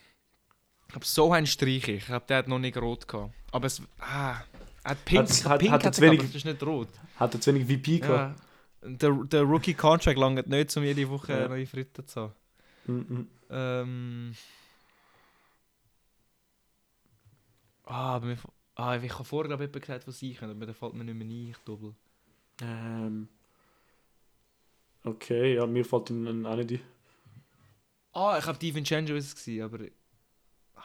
Ich glaube, so ein Streich. Ich glaube, der hat noch nicht rot gehabt. Aber es. Ah. Er hat Pink, Hat- hat- Pink hat hat, er gehabt, wenig- aber das ist nicht rot. Hat er zu wenig VP Ja. gehabt? Der, der Rookie Contract langt nicht, um jede Woche Ja. neue Fritten zu haben. Mhm. Ähm. Ah, aber mir, ah, ich habe vorher glaube ich gesagt, was ich kann, aber der fällt mir nicht mehr ein. Ich doppel. Ähm. Okay, ja, mir fällt dann auch nicht ein. Ah, ich glaube, DiVincenzo ist es, aber. Ah,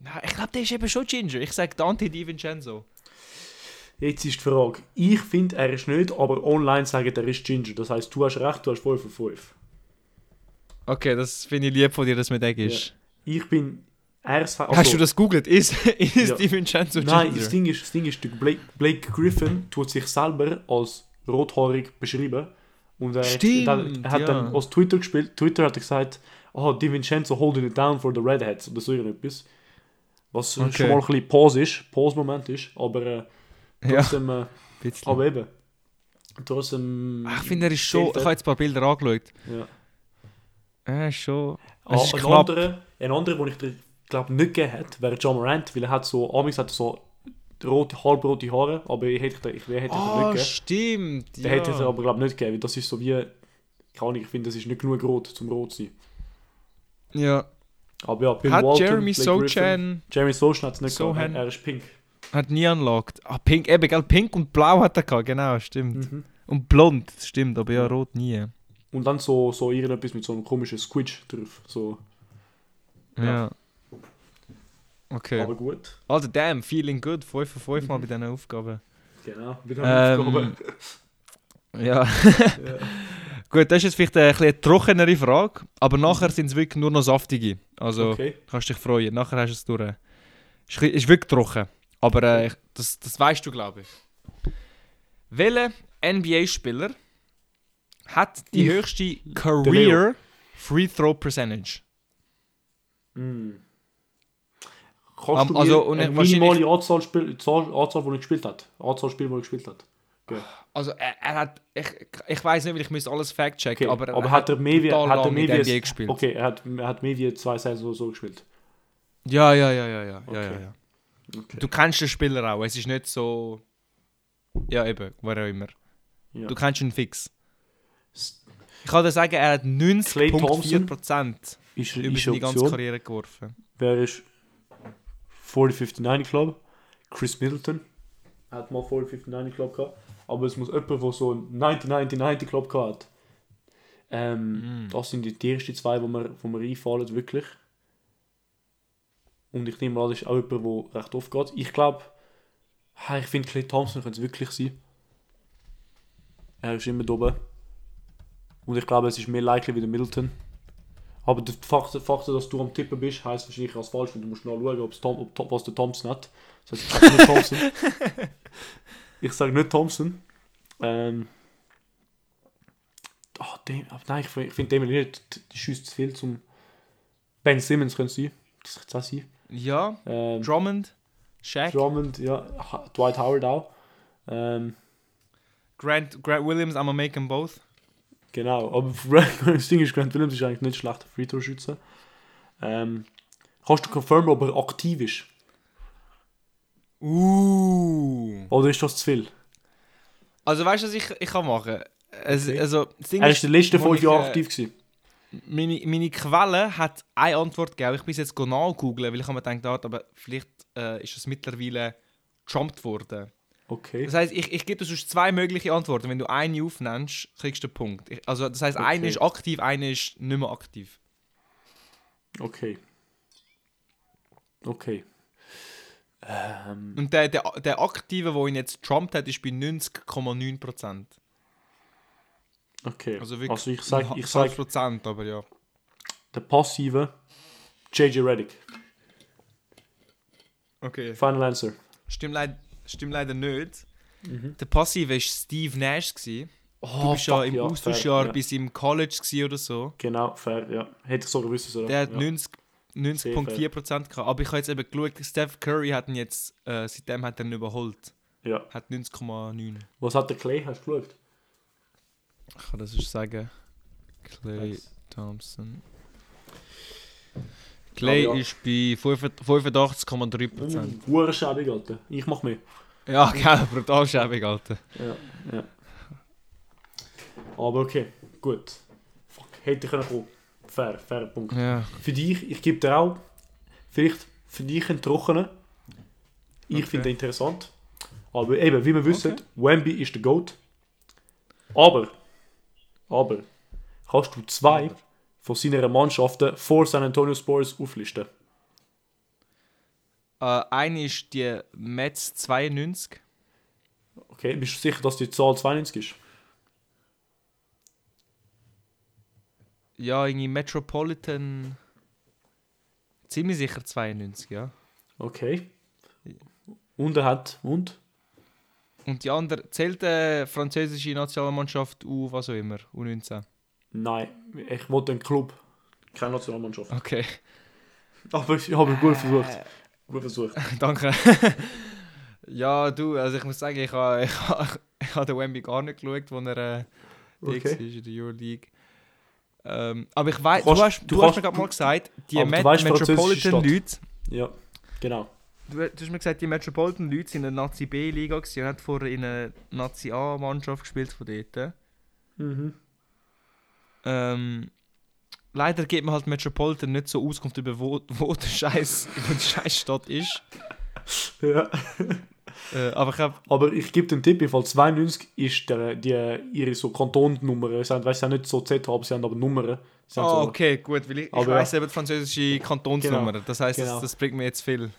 Nein, ich glaube, der ist eben schon Ginger. Ich sage Dante DiVincenzo. Jetzt ist die Frage. Ich finde, er ist nicht, aber online sagen, er ist Ginger. Das heisst, du hast recht, du hast 5 von 5. Okay, das finde ich lieb von dir, dass mir der ist. Ich bin. Sagt. Hast du das googelt? Ist, ist Ja. DiVincenzo Ginger? Nein, das Ding ist, das Ding ist Blake, Blake Griffin tut sich selber als rothaarig beschreiben. Und er, Stimmt, er hat ja. dann aus Twitter gespielt. Twitter hat gesagt, oh, Di Vincenzo holding it down for the Redheads oder so irgendetwas. Was Okay. schon mal ein bisschen Pause ist, Pause-Moment ist, aber äh, Ja, trotzdem, äh, bisschen. aber eben, trotzdem... Ach, ich finde, er ist schon. Ich habe jetzt ein paar Bilder angeschaut. ja. Er ist schon. Ah, ist ein anderer, ein anderer, den ich dir glaube nicht gegeben hätte, wäre John Morant, weil er hat so, amigs hat er so rote, halbrote Haare, aber ich hätte ich, ich hätte dir Ah, nicht gegeben. stimmt. Den hätte ich dir aber glaube nicht gegeben, weil das ist so wie, keine Ahnung, ich finde, das ist nicht genug rot zum rot zu sein. Ja. Aber ja, Bill Hat Walton, Jeremy. Sochan Jeremy Sochan hat es nicht gehabt, er er ist pink. hat nie unlocked. Ah, pink, eben, gell? Pink und blau hat er gehabt, genau, stimmt. Mhm. Und blond, stimmt, aber ja, rot nie. Und dann so, so irgendetwas mit so einem komischen Squidge drauf. So. Ja. Ja. Okay. Aber gut. Also, damn, feeling good. 5 von 5 mal Mhm. bei diesen Aufgaben. Genau. Wir haben Ähm, Aufgabe. Ja. Ja. Gut, das ist jetzt vielleicht eine, eine trockenere Frage, aber nachher sind es wirklich nur noch saftige. Also, Okay. kannst dich freuen. Nachher hast du es durch. Ist, ist wirklich trocken. Aber äh, das, das weißt du, glaube ich. Welcher NBA-Spieler hat die höchste Career Free Throw Percentage? Mm. Um, Kannst du also, mir und eine minimale Anzahl, Spiel, Zahl, Anzahl, die er gespielt hat? Anzahl Spiele, die er gespielt hat? Also, er, er hat. Ich, ich weiß nicht, weil ich müsste alles fact-checken, Okay. aber, Aber, hat er mehr wie... Hat er mehr wie gespielt. okay, er hat, er hat mehr wie zwei Saisons so gespielt. Ja, ja, ja, ja, ja. Okay. ja, ja. Okay. Du kennst den Spieler auch. Es ist nicht so. Ja, eben, wer auch immer. Ja. Du kennst ihn fix. Ich kann dir sagen, er hat Klay Thompson? 90,4% Ist, über seine eine ganze. Karriere geworfen. Wer ist 4059 Club? Chris Middleton hat mal 4059 Club gehabt. Aber es muss jemand, der so einen 90-90-90 Club gehabt hat. Ähm, Mm. Das sind die, ersten zwei, die mir, einfallen, wirklich. Und ich nehme an, das ist auch jemand, der recht oft geht. Ich glaube, ich finde, Clay Thompson könnte es wirklich sein. Er ist immer da oben. Und ich glaube, es ist mehr likely wie der Middleton. Aber der Fakt, der Fakt dass du am Tippen bist, heisst wahrscheinlich als falsch, weil du musst nachschauen, ob's Tom, ob, Tom- was der Thompson hat. Das heißt, ich sage nicht Thompson. ich sage nicht Thompson. Ähm. Oh, dem, aber nein, ich, ich finde nicht, die schießt zu viel zum. Ben Simmons könnte sein. Das könnte es auch sein. Ja, Ähm, Drummond, Shaq, Drummond, ja. Dwight Howard auch. Ähm, Grant, Grant Williams, I'm gonna make them both. Genau, aber das Ding ist, Grant Williams ist eigentlich nicht schlechter Free-Throw-Schütze. Ähm, kannst du confirmen, ob er aktiv ist? Uh. Oder ist das zu viel? Also weißt du, was ich, ich kann machen? Es, Okay. also, das Ding Er ist die letzten fünf Jahre äh, aktiv gewesen. Meine, meine Quelle hat eine Antwort gegeben. Ich bin jetzt nachgoogeln, weil ich habe mir gedacht, aber vielleicht äh, ist es mittlerweile jumpt worden. Okay. Das heißt, ich, ich gebe dir sonst zwei mögliche Antworten. Wenn du eine aufnimmst, kriegst du einen Punkt. Ich, also das heißt, eine Okay. ist aktiv, eine ist nicht mehr aktiv. Okay. Okay. Ähm, Und der, der, der aktive, der ihn jetzt jumpt hat, ist bei 90,9%. okay. Also Also, wirklich ich ein ich halbes sag, Prozent, aber ja. der passive JJ Redick. Okay. Final answer. Stimmt, leid, stimmt leider nicht. Mhm. Der passive war Steve Nash. Gewesen. Oh, Du bist ja im fair, Austauschjahr ja. bis im College oder so. Genau, fair, ja. Hätte ich so gewusst, oder? Der hat ja. 90 90,4% gehabt. Aber ich habe jetzt eben geschaut, Steph Curry hat ihn jetzt, äh, seitdem hat er ihn überholt. ja. Hat 90,9. Was hat der Clay? Hast du geschaut? Ich kann das sonst sagen. Clay. Thompson. Clay Aber ja. ist bei 85,3%. Mhm. Hure schäbig, Alter. Ich mach mehr. Ja, genau, brutal schäbig, Alter. Ja, ja. Aber okay, gut. Fuck, hätte ich kommen. Fair, fair Punkt. Ja. Für dich, ich gebe dir auch, vielleicht für dich einen trockenen. Ich Okay. finde den interessant. Aber eben, wie wir wissen, Okay. Wemby ist der GOAT. Aber, aber, kannst du zwei von seinen Mannschaften vor San Antonio Spurs auflisten? Äh, eine ist die Mets 92. Okay, bist du sicher, dass die Zahl 92 ist? Ja, irgendwie Metropolitan. Ziemlich sicher 92, ja. Okay. Und er hat, und? Und die andere, zählt die französische Nationalmannschaft U, was auch immer, U19? Nein, ich wollte einen Club. Keine Nationalmannschaft. Okay. Aber ich habe gut versucht. Gut versucht. Danke. ja, du, also ich muss sagen, ich habe ich ha, ich ha den Wemby gar nicht geschaut, wo er äh, Okay. ist in der Euroleague. Ähm, aber ich weiß, Du du, hast, du du, hast mir gerade mal gesagt, die Met Metropolitan-Leute, Ja, genau. du, du hast mir gesagt, die Metropolitan-Leute sind in der Nazi B-Liga gewesen und hat vorher in einer Nazi A-Mannschaft gespielt von dort. Mhm. Ähm, leider gibt man halt Metropolitan nicht so Auskunft über wo, wo der Scheiß, wo die Scheißstadt ist. Ja. Äh, aber ich habe Aber ich gebe den Tipp, im Fall 92 ist der, die, ihre so Kantonnummer. Sie haben, weißt, sie haben nicht so Z, aber sie haben aber Nummern. Ah, so, okay, gut, weil ich, ich weiss eben die französische Kantonsnummer. Genau, Das heisst, genau. das, das bringt mir jetzt viel.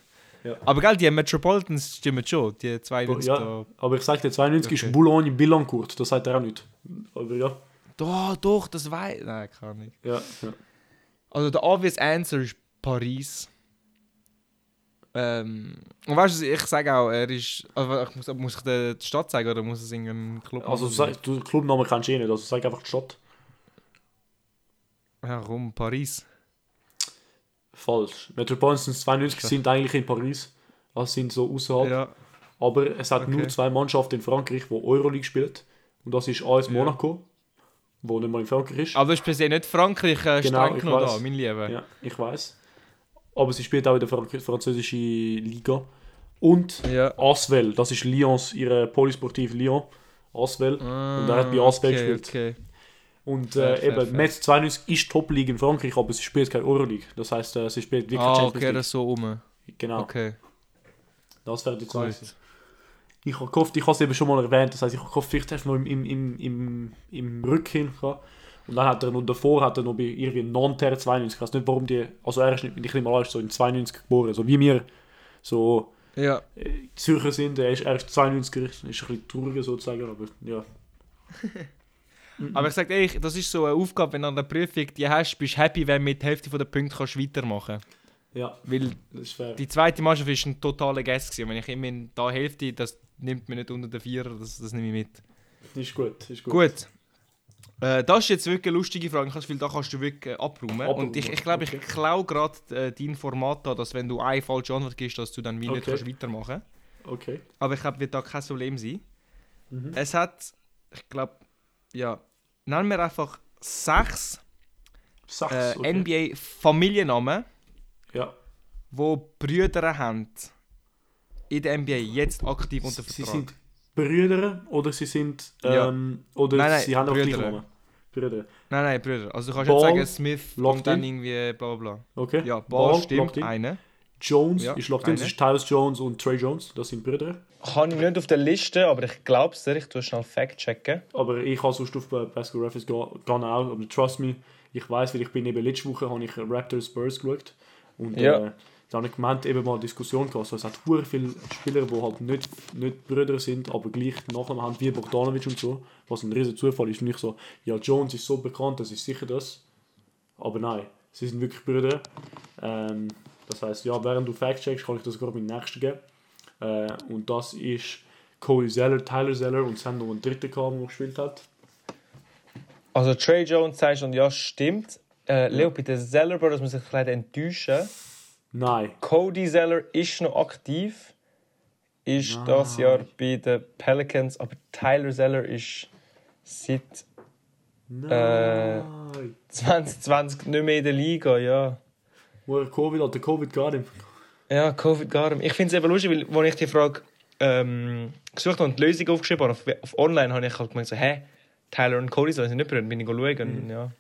Ja. Aber gell, die Metropolitans stimmen schon, die 92 Ja. Aber ich sage dir, 92 Okay. ist Boulogne-Billancourt. Das sagt er auch nicht. Aber ja. Da. Doch, doch, das weiß Nein, kann nicht. ja, ja. Also der obvious answer ist Paris. Ähm, und weißt du, ich sage auch, er ist. Also ich muss, muss ich die Stadt sagen oder muss es irgendein Club Also du, den Clubnamen kennst du eh nicht. Also sag einfach die Stadt. Ja, rum, Paris. Falsch. Metropolitans 92 Okay. sind eigentlich in Paris. Also sind so außerhalb. Ja. Aber es hat Okay. nur zwei Mannschaften in Frankreich, die Euroleague spielen. Und das ist AS. Monaco, wo nicht mal in Frankreich ist. Aber du se nicht Frankreich äh, Genau, streng ich genommen da, mein Lieber. Ja, ich weiß. Aber sie spielt auch in der Frank französischen Liga. Und Ja. Asvel, das ist Lyons, ihre Polysportive Lyon. Asvel. Und er hat bei Asvel Ah, okay, gespielt. Okay. Und Fair, äh, fair, eben, fair. Metz 92 ist Top-League in Frankreich, aber sie spielt keine Euroleague. Das heißt, äh, sie spielt wirklich Ah, Champions okay, League. das ist so rum. Genau, Okay, das wäre die gut. Ich habe gehofft, ich habe es eben schon mal erwähnt, das heißt, ich habe gehofft, vielleicht hast du noch im, im, im, im, im gehabt. Und dann hat er noch davor, hat er noch bei irgendwie Nanterre 92, ich weiß nicht warum die, also er ist nicht, ich nehme mal so in 92 geboren, so wie wir so Ja, äh, Zürcher sind, er ist, er ist 92er, ist ein bisschen trauriger sozusagen, aber ja. aber ich sage ehrlich, das ist so eine Aufgabe, wenn du an der Prüfung die hast, bist du happy, wenn du mit der Hälfte der Punkte kannst weitermachen Ja, Weil die zweite Mannschaft war ein totaler gewesen. Und Wenn ich immer in der Hälfte, das nimmt mir nicht unter den Vierer, das, das nehme ich mit. Ist gut, ist gut. Gut. Äh, das ist jetzt wirklich eine lustige Frage. Gefühl, da kannst du wirklich äh, abräumen. Abräumen, Und ich, ich glaube, okay. ich klaue gerade äh, dein Format an, dass wenn du eine falsche Antwort gibst, dass du dann wie nicht Okay. kannst weitermachen Okay. Aber ich glaube, wird da kein Problem sein. Mhm. Es hat, ich glaube, ja, nennen wir einfach sechs Sechs, äh, okay. NBA-Familiennamen, Ja. wo Brüder haben in der NBA jetzt aktiv unter Sie Vertrag. sind Brüder oder sie sind, Ja. ähm, oder Nein, nein, sie haben auch Brüder. gleich Namen. Brüder. Nein, nein, Brüder. Also du kannst Ball, jetzt sagen Smith und dann in. irgendwie bla bla bla. Okay. Ja, Ball, Ball, stimmt, eine. Jones Ja, ist locked in, das ist Tyus Jones und Trey Jones, das sind Brüder. Kann ich nicht auf der Liste, aber ich glaube es dir. Ich tue schnell Fact checken. Aber ich habe sonst auf Basketball Reference nicht auch, aber trust me, ich weiß, weil ich bin eben letzte Woche habe ich Raptors Spurs geschaut und Ja. äh, da habe ich gemeint, eben mal eine Diskussion gehabt, also es hat hure viele Spieler, die halt nicht, nicht Brüder sind, aber gleich Nachnamen haben, wie Bogdanovic und so, was ein riesen Zufall ist. Und ich so, ja Jones ist so bekannt, das ist sicher das, aber nein, sie sind wirklich Brüder. Ähm, das heißt, ja, während du Fact checkst, kann ich das gerade dem nächsten geben. Äh, und das ist Cody Zeller, Tyler Zeller und es haben noch einen dritten gehabt, der gespielt hat. Also Trey Jones sagst und ja, stimmt. Äh, Leo, bei Zeller Brothers muss ich dich leider enttäuschen. Nein. Cody Zeller ist noch aktiv. Ist das Jahr bei den Pelicans, aber Tyler Zeller ist seit Nein. 2020 nicht mehr in der Liga, ja. Wo er Covid hat, der Covid gar nicht. Ja, Covid gar nicht. Ich finde es eben lustig, weil als ich die Frage ähm, gesucht habe und die Lösung aufgeschrieben habe, auf, auf online habe ich halt gemeint, so, hä, Tyler und Cody sollen sie nicht Brüder, bin ich schauen. und Ja.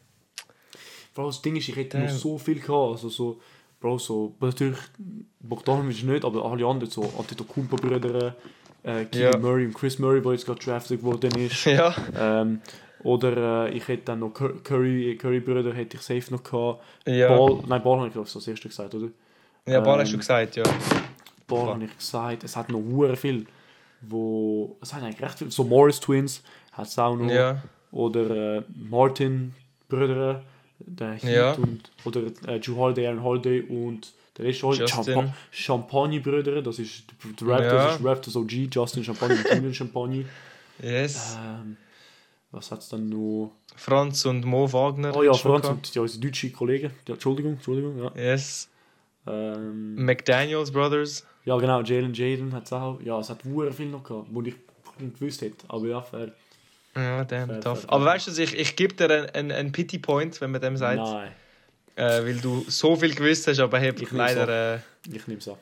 Bro, das Ding ist, ich hätte Damn. noch so viel gehabt. Also so, Bro, so, natürlich, Bogdanovic nicht, aber alle anderen, so Antetokounmpo-Brüder, äh, Keegan Ja. Murray und Chris Murray, der jetzt gerade drafted worden ist. ja. ähm, oder äh, ich hätte dann noch Cur- Curry, Curry-Brüder hätte ich safe noch gehabt. Ja, Ball, nein, Ball habe ich glaube ich so als erstes gesagt, oder? ja Ball hast ähm, du gesagt, ja. Ball habe ich gesagt. Es hat noch hure viel, wo, es hat eigentlich recht viel, so Morris Twins hat es auch noch. Ja, Oder äh, Martin Brüder, der Heat Ja. und oder äh, Drew Holiday, Aaron Holiday und der ist Holiday. Champa Champagne Brüder, das ist der Raptors, Ja. ist Raptors OG, Justin Champagne und Julian Champagne. yes. Ähm, Was hat es dann noch? Franz und Mo Wagner. Oh ja, Franz und ja, unsere deutschen Kollegen. Ja, Entschuldigung, Entschuldigung, ja. Yes. Ähm, McDaniels Brothers. ja, genau, Jalen Jaden hat es auch. Ja, es hat sehr viel noch gehabt, wo ich nicht gewusst hätte. Aber ja, fair. Ja, damn, tough. Aber weißt du, ich, ich gebe dir einen, einen, einen Pity Point, wenn man dem sagt. Nein, Äh, weil du so viel gewusst hast, aber Ich hab nehm's leider äh, ich nehme es an.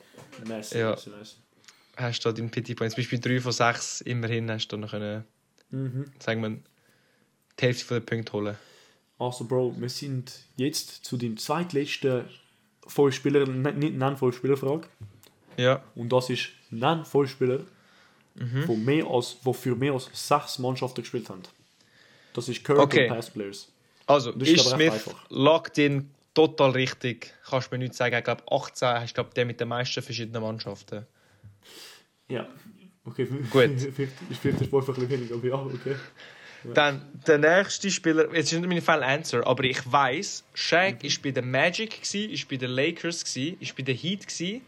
Merci, Ja. merci, merci. hast du deinen Pity Point. Zum Beispiel 3 von 6 immerhin hast du noch können, Mhm. sagen wir, die Hälfte von den Punkten holen. Also, Bro, wir sind jetzt zu dem zweitletzten Vollspieler, ne- nicht Nenn-Vollspieler-Frage. Ja. Und das ist Nenn-Vollspieler, Mhm. wo, mehr als, wo für mehr als sechs Mannschaften gespielt haben. Das ist Current Okay. und Past Players. Also, Das ist ist Smith einfach. locked in total richtig. Kannst du mir nicht sagen. Ich glaube, 18 hast du der mit den meisten verschiedenen Mannschaften. Ja. Okay, Gut. ist vielleicht der Sport ein bisschen weniger, aber ja, okay. Dann der nächste Spieler, jetzt ist nicht meine Final Answer, aber ich weiß, Shaq ist bei den Magic, gsi, ist bei den Lakers, gsi, ist bei den Heat, gsi,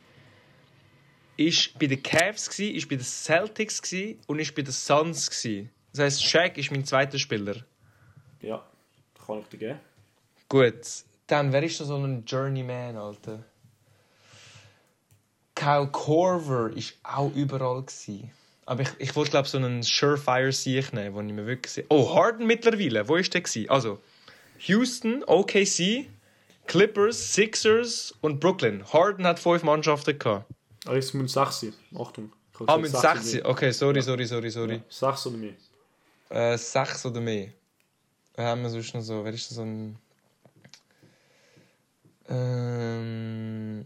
ist bei den Cavs, ist bei den Celtics und ist bei den Suns. Das heißt, Shaq ist mein zweiter Spieler. Ja, kann ich dir geben. Gut, dann wer ist da so ein Journeyman, Alter? Kyle Korver ist auch überall. Aber ich, ich wollte glaube so einen Surefire Sieg nehmen, wo ich mir wirklich sehe. Oh, Harden mittlerweile, wo ist der gsi? Also Houston, OKC, Clippers, Sixers und Brooklyn. Harden hat fünf Mannschaften gehabt. Ah, sechs sein. Achtung. Ah, oder Okay, sorry, sorry, sorry, sorry. mehr. Sechs oder mehr. Äh, sechs oder mehr. Wer haben wir sonst noch so? Wer ist so ein. Ähm.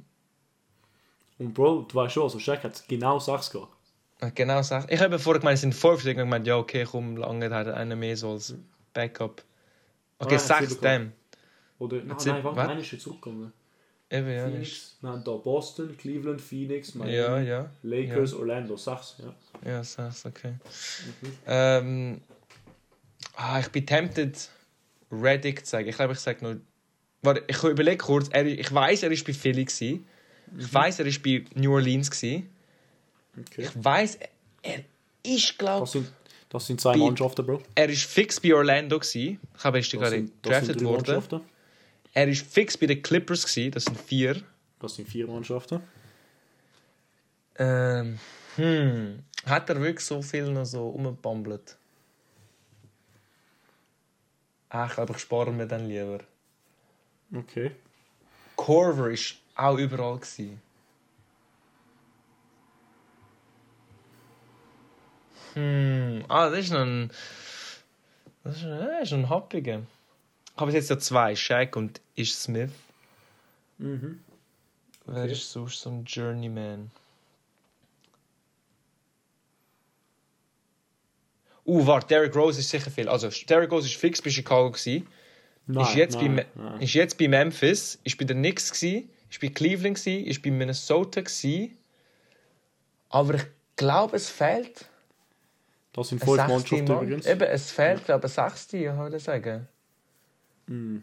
Und Bro, du weißt schon, also Shaq hat genau sechs gehabt. äh, Genau, sechs. Ich habe vorher gemeint, es sind fünf. Ich habe gemeint, ja, okay, komm, lange hat einer mehr so als Backup. Okay, Ah, sechs, damn. Oder, nein, nein, warte, einer ist schon zurückgegangen. Eben, ja. Phoenix, haben da Boston, Cleveland, Phoenix, Miami, Ja, ja. Lakers, Orlando, sechs, ja. Ja, sechs, okay. Mhm. Ähm. Ah, ich bin tempted, Reddick zu sagen. Ich glaube, ich sage nur. Warte, ich überlege kurz. Er, ich weiß, er ist bei Philly. Gewesen. Ich weiß, er ist bei New Orleans. Gewesen. Okay. Ich weiß, er ist, glaube Das sind, das sind zwei Mannschaften, Bro. er ist fix bei Orlando. Gewesen. Ich glaube, er ist gerade gedraftet worden. Er ist fix bei den Clippers. Gewesen. Das sind vier. Das sind vier Mannschaften. Ähm, hm. Hat er wirklich so viel noch so umgebambelt? Ah, ich glaube, ich spare mir dann lieber. Okay. Corver ist auch überall. Gewesen. Hm. Ah, das ist noch ein. Das ist, äh, ist ein happiger. Ich habe jetzt ja zwei, Shaq und Ish Smith. Mhm. Wer ist sonst so ein Journeyman? Uh, warte, Derrick Rose ist sicher viel. Also, Derrick Rose ist fix bei Chicago. Gewesen. Nein, ist, jetzt nein, bei, nein. ist jetzt bei Memphis, ist bei den Knicks, gewesen, ist bei Cleveland, gewesen, ist bei Minnesota. Gewesen. Aber ich glaube, es fehlt. Das sind fünf Mannschaften Mann- übrigens. Eben, es fehlt, glaube ich, sechste, würde ich sagen. Mm,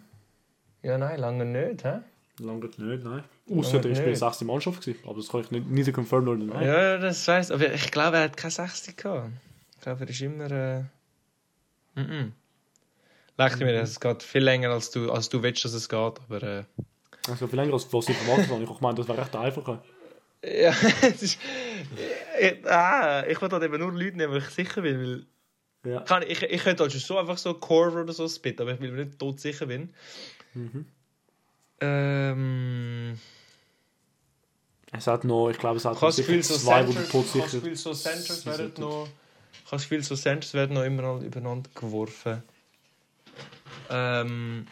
Ja, nein, lange nicht. Hä? lange nicht, nein. Außer er ist bei sechsten Mannschaft gewesen. Aber das kann ich nicht, nicht confirmen oder nein. Ja, das weiß Aber ich glaube, er hat keine sechste gehabt. Ich glaube, er ist immer. Äh... Mm -mm. Leicht mir, es geht viel länger, als du, als du willst, dass es geht. Aber. Äh... Also viel länger als ich erwartet habe. Ich gemeint, das wäre recht einfacher. Ja, es ist. Ich, ah, ich will halt eben nur Leute nehmen, wo ich sicher bin. Weil Ja. kann, ich, ich könnte schon so einfach so Corver oder so spitten, aber ich will mir nicht tot sicher bin. Mhm. Ähm. Es hat noch, ich glaube, es hat noch sicher so zwei, wo Centers, du tot ich habe sicher so Centers sind werden sollten. noch. Ich habe Gefühl, so Centers werden noch immer noch übereinander geworfen. Ähm.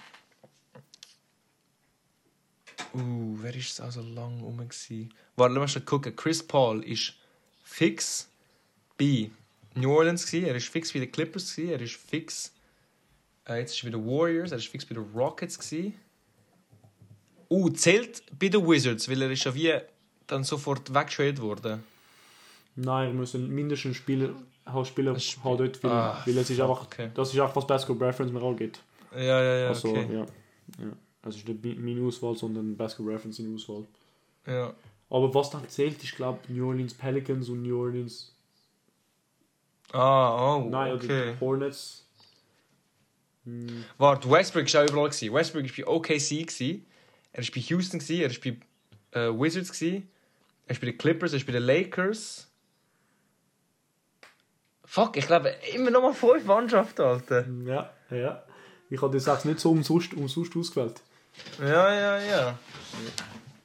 Uh, wer ist es also lang rum? gewesen? Warte, lass mal gucken. Chris Paul ist fix bei New Orleans. Gewesen. Er ist fix bei den Clippers. Gewesen. Er ist fix. Äh, jetzt ist er bei den Warriors. Er ist fix bei den Rockets. Gewesen. Uh, zählt bei den Wizards, weil er ist ja wie dann sofort weggetradet worden. Nein, wir müssen mindestens Spieler, halt Spieler ist- haben dort, weil, Ah, weil es ist einfach, okay. das ist einfach was Basketball Reference mir angeht. Ja, ja, ja, also, okay. ja. ja. Es ist nicht meine Auswahl, sondern Basketball Reference in Auswahl. Ja. Aber was dann zählt, ist glaube New Orleans Pelicans und New Orleans. Ah, oh, Nein, okay. die Hornets. Warte, Westbrook war auch überall. Gewesen. Westbrook war bei OKC. Gewesen. Er war bei Houston. Gewesen. Er war bei äh, Wizards. Gewesen. Er war bei den Clippers. Er war bei den Lakers. Fuck, ich glaube immer noch mal fünf Mannschaften, Alter. Ja, ja. Ich habe das jetzt nicht so umsonst, umsonst ausgewählt. Ja, ja, ja.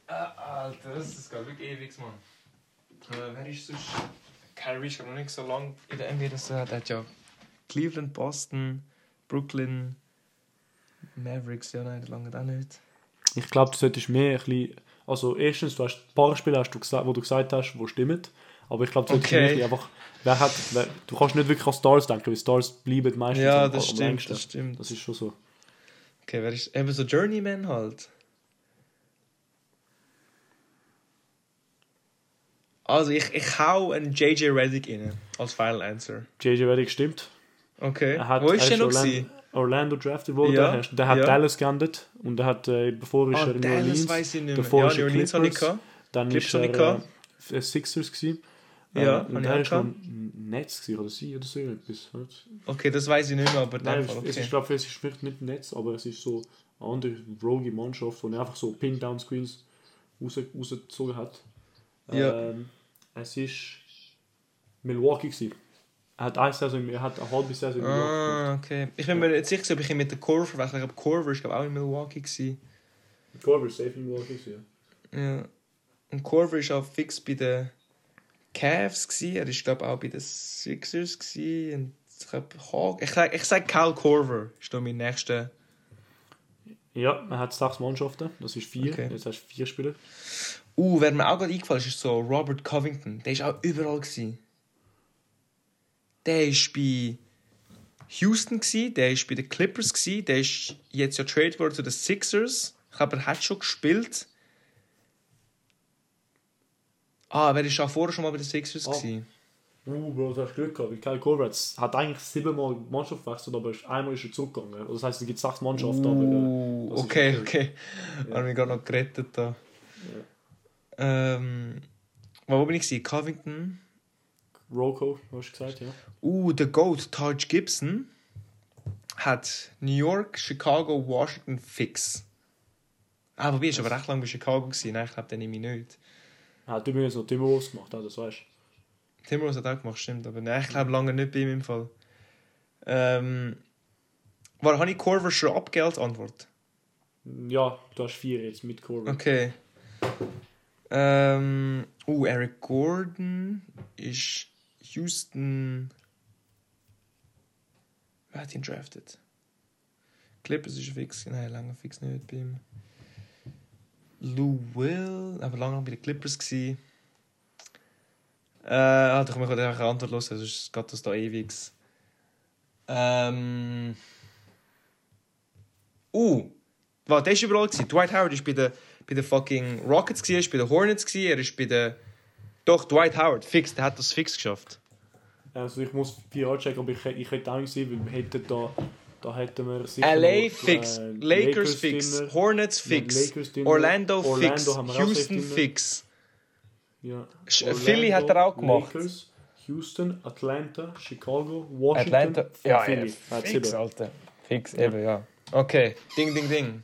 Äh, Alter, das ist gar wirklich ewig, Mann. Äh, wer ist sonst? Kyrie glaub noch nicht so lange in der NBA, das hat. Er hat ja Cleveland, Boston, Brooklyn, Mavericks, ja, nein, lange auch nicht. Ich glaube, du solltest mehr ein bisschen... Also erstens, du hast ein paar Spiele, hast du gesagt, wo du gesagt hast, die stimmen. Aber ich glaube, du solltest Okay. bisschen einfach... Wer hat, wer, du kannst nicht wirklich an Stars denken, weil Stars bleiben meistens Ja, am- das am stimmt, längsten. das stimmt. Das ist schon so. Okay, wer ist. Eben so Journeyman halt. Also, ich, ich hau einen JJ Reddick rein als Final Answer. JJ Redick stimmt. Okay. Er hat, Wo ist er der noch? Orlando? Orlando drafted worden. Ja, Der, hat- der hat ja. Dallas geendet. Und er hat, äh, bevor ist Ah, er in New Orleans. weiss ich nicht mehr. Davor Ja, ist er Clippers. gehabt. Dann Clips ist er ich äh, Sixers gewesen. Ja, äh, und er auch ist noch. Netz oder sie oder so etwas. Nicht? Okay, das weiß ich nicht mehr, aber in Nein, Fall, es ist, okay. ich glaube, es ist vielleicht nicht Netz, aber es ist so eine andere rogue Mannschaft, die einfach so Pin-Down-Screens raus, rausgezogen hat. Ja. Ähm, es ist Milwaukee gewesen. Er hat eine Saison, er hat eine halbe Saison in Milwaukee. Ah, okay. Ich bin mir nicht sicher, ob ich ihn mit der Corver verwechsel. Ich glaube, Corver ist glaub, auch in Milwaukee. Gewesen. Corver ist safe in Milwaukee gewesen, ja. Ja. Und Corver ist auch fix bei den Cavs. Gewesen. Er ist, glaube auch bei den Sixers. Gewesen. Und ich glaube, Hawk. Ich sage ich sag Cal Corver ist da mein nächster. Ja, er hat sechs Mannschaften, das ist vier. Okay. Jetzt hast du vier Spieler. Uh, wer mir auch gerade eingefallen ist, ist so Robert Covington. Der ist auch überall. Gewesen. Der ist bei Houston, gewesen, der ist bei den Clippers, gewesen, der ist jetzt ja traded worden zu den Sixers. Ich glaube, er hat schon gespielt. Ah, wer ist auch vorher schon mal bei den Sixers? Gewesen? Uh, Bro, du hast Glück gehabt, weil Kyle Corver hat, eigentlich siebenmal Mannschaft gewechselt, aber einmal ist er zurückgegangen. Also das heisst, es gibt sechs Mannschaften, aber... Äh, Uh, ist okay, okay. Ja. Habe mich gerade noch gerettet da. Ähm, wo bin ich? gewesen? Covington. Rocco, hast du gesagt, ja. Uh, der Goat, Taj Gibson, hat New York, Chicago, Washington fix. Ah, wobei, ist aber recht lange bei Chicago gewesen. Nein, ich glaube, den nehme ich nicht. Hat übrigens noch Timberwolves gemacht, also, das weißt Timberwolves hat auch gemacht, stimmt. Aber nein, ich glaube lange nicht bei ihm im Fall. Ähm, war, habe ich Corver schon als Antwort? du. Ja, du hast vier jetzt mit Corver. Okay. Ähm, uh, Eric Gordon ist Houston. Wer hat ihn drafted? Clippers ist fix. Nein, lange fix nicht bei ihm. Lou Will, aber lange bei den Clippers gsi. Äh, Alter, ich muss einfach eine Antwort los, sonst geht das da ewig. Ähm. Uh, warte, der ist überall gewesen. Dwight Howard ist bei den, bei den fucking Rockets gewesen, er ist bei den Hornets gewesen, er ist bei den... Doch, Dwight Howard, fix, der hat das fix geschafft. Also ich muss PR checken, aber ich, ich hätte auch nicht gesehen, weil wir hätten da, da hätten wir sicher LA noch, fix, äh, Lakers fix, drin. Hornets fix, Lakers. Orlando, Orlando fix, Houston fix. Ja. Sch- Philly hat er auch gemacht. Lakers, Houston, Atlanta, Chicago, Washington, Atlanta, ja, Philly. ja, fix. Alter. Fix, eben, ja. Okay, ding, ding, ding.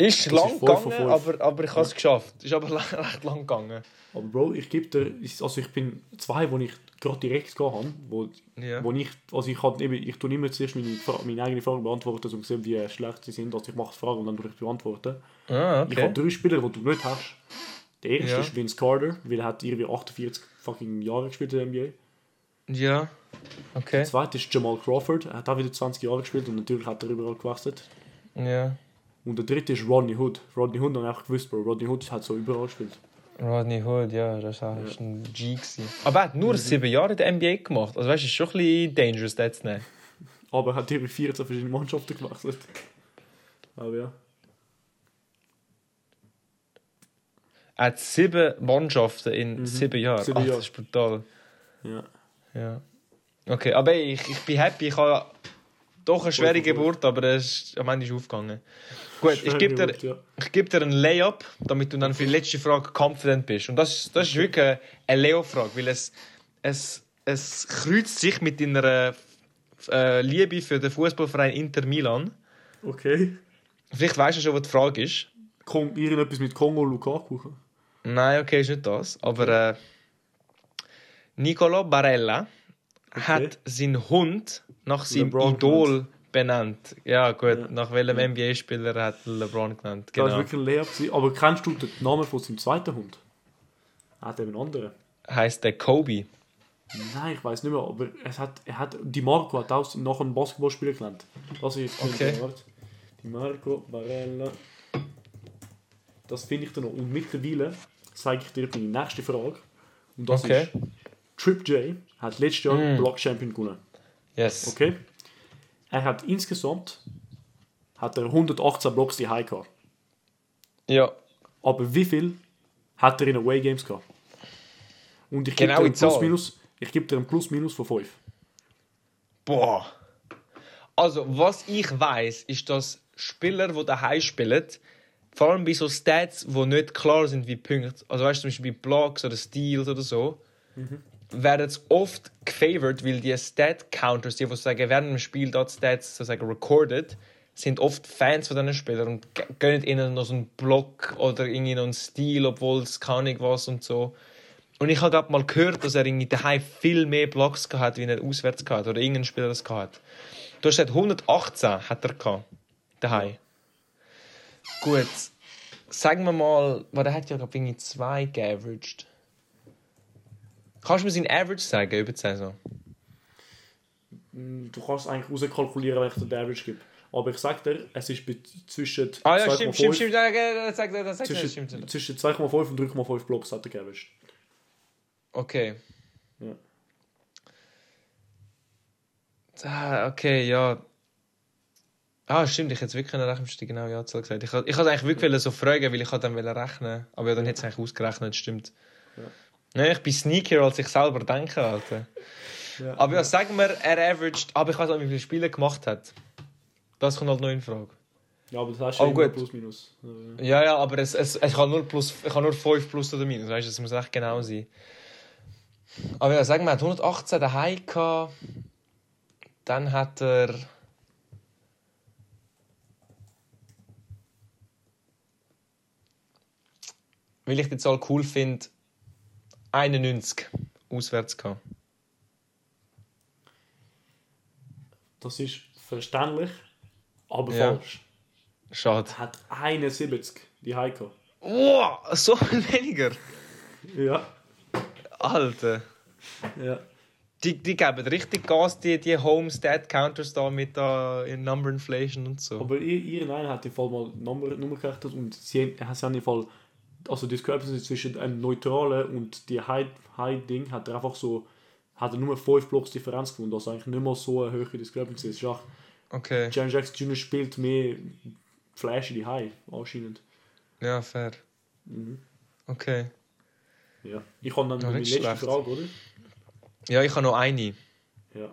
Ist Das lang ist gegangen, fünf. aber, aber ich habe es geschafft. Ist aber recht lang gegangen. Aber Bro, ich gebe dir, also ich bin zwei, wo ich gerade direkt gehabt habe, wo, Ja. wo ich, also ich halt eben, ich tue immer zuerst meine, meine eigene Frage beantworten, um zu sehen, wie schlecht sie sind, also ich mache die Frage und dann ich beantworten. Ah, Ich okay. habe drei Spieler, die du nicht hast. Der erste Ja. ist Vince Carter, weil er hat irgendwie 48 fucking Jahre gespielt in der NBA. Ja. Okay. Der zweite ist Jamal Crawford, er hat auch wieder 20 Jahre gespielt und natürlich hat er überall gewechselt. Ja. Und der dritte ist Rodney Hood. Rodney Hood ich einfach gewusst, Bro. Rodney Hood hat so überall gespielt. Rodney Hood, ja, das war ja. ein G. Gewesen. Aber er hat nur sieben Jahre in der NBA gemacht. Also weißt du, ist schon ein bisschen dangerous, das zu nehmen. Aber er hat über 14 verschiedene Mannschaften gewechselt. Aber ja. Er hat sieben Mannschaften in Mhm. sieben Jahren. Sieben Ach, Jahre. das ist brutal. ja. Ja. Okay, aber ich, ich bin happy. Ich habe doch eine schwere. Geburt, aber es ist am Ende ist aufgegangen. Gut, ich gebe dir, ja. ich gebe dir ein Layup, damit du dann für die letzte Frage confident bist. Und das, ist- das ist wirklich eine Leo-Frage, weil es, es, es kreuzt sich mit deiner äh, Liebe für den Fußballverein Inter Milan. Okay. Vielleicht weißt du schon, was die Frage ist. Kommt irgendetwas mit Kongo Lukaku? Nein, okay, ist nicht das. Aber äh, Nicolo Barella hat seinen Hund nach seinem LeBron Idol benannt. Ja, gut, Ja. nach welchem NBA-Spieler hat LeBron genannt? Das war Genau. wirklich leer. gewesen. Aber kennst du den Namen von seinem zweiten Hund? Er hat eben einen anderen. Heißt der Kobe. Nein, ich weiß nicht mehr, aber es hat, er hat, die Marco hat auch noch einen Basketballspieler genannt. Das ist Okay. Die Marco Barella. Das finde ich dann noch. Und mittlerweile zeige ich dir die nächste Frage. Und das Okay. ist: Trip J hat letztes Jahr Mm. Block Champion gewonnen. Yes. Okay? Er hat insgesamt hat er 118 Blocks die High gehabt. Ja, Aber wie viel hat er in Away Games gehabt? Und ich gebe Genau Plus gebe dir einen Plus minus von 5. Boah. Also, was ich weiß, ist, dass Spieler, die daheim spielen, vor allem bei so Stats, die nicht klar sind wie Punkte, also weißt du, zum Beispiel bei Blocks oder Steals oder so, werden oft gefavored, weil die Stat-Counters, die, die sagen, während dem Spiel dort Stats sozusagen recorded, sind oft Fans von diesen Spielern und gönnen ihnen noch so einen Block oder irgendwie noch einen Steal, obwohl es keine Ahnung was und so. Und ich habe gerade mal gehört, dass er irgendwie daheim viel mehr Blocks gehabt, wie er auswärts gehabt oder irgendein Spieler das gehabt. Du hast gesagt, 118 hat er gehabt, daheim. Gut, sagen wir mal, weil er hat ja glaube irgendwie zwei geaveraged. Kannst du mir seinen Average sagen über die Saison? Du kannst eigentlich rauskalkulieren, welchen der Average gibt. Aber ich sag dir, es ist zwischen Ah ja, 2,5 stimmt, stimmt, stimmt. Ja, ja, Das sagt er, das sagt er, zwischen, zwischen 2,5 und 3,5 Blocks hat er geaveraged. Okay. Ja. Ah, okay, ja. Ah, stimmt, ich hätte wirklich recht die genaue Anzahl gesagt. Ich, ich wollte eigentlich wirklich so fragen, weil ich dann wollte rechnen Aber ja, dann hätte es eigentlich ausgerechnet, stimmt. Ja. Nein, ich bin sneakier, als ich selber denke, Alter. Ja. Aber ja, sagen wir, er averaged, aber ich weiß nicht, wie viele Spiele gemacht hat. Das kommt halt noch in Frage. Ja, aber das heißt Oh, immer gut. plus minus. Ja. Ja, aber es, es, ich kann nur plus, ich kann nur 5 plus oder minus, weißt du, es muss recht genau sein. Aber ja, sagen wir, er hat 118 daheim gehabt. Dann hat er. Weil ich die Zahl cool finde, 91 auswärts gehabt. Das ist verständlich, aber Ja. falsch. Schade. Hat 71 die Heiko. Wow, so viel weniger. Ja. Alter. ja. Die, die geben richtig Gas, die, die Home Stat Counters da mit da in Number Inflation und so. Aber ihr, ihr einen hat im Fall mal Nummer, Nummer gerechnet und sie haben sie haben im Fall, also die Discrepancy zwischen einem neutralen und die High, High Ding hat er einfach so, hat er nur 5 Blocks Differenz gefunden, also eigentlich nicht mal so eine hohe Discrepancy. Es ist auch, Okay, Jaron Jackson Jr. spielt mehr Flash in die High, anscheinend. ja, fair. Mhm. Okay. Ja. Ich habe dann Ja, meine letzte schlecht. Frage, oder? Ja, ich habe noch eine. Ja.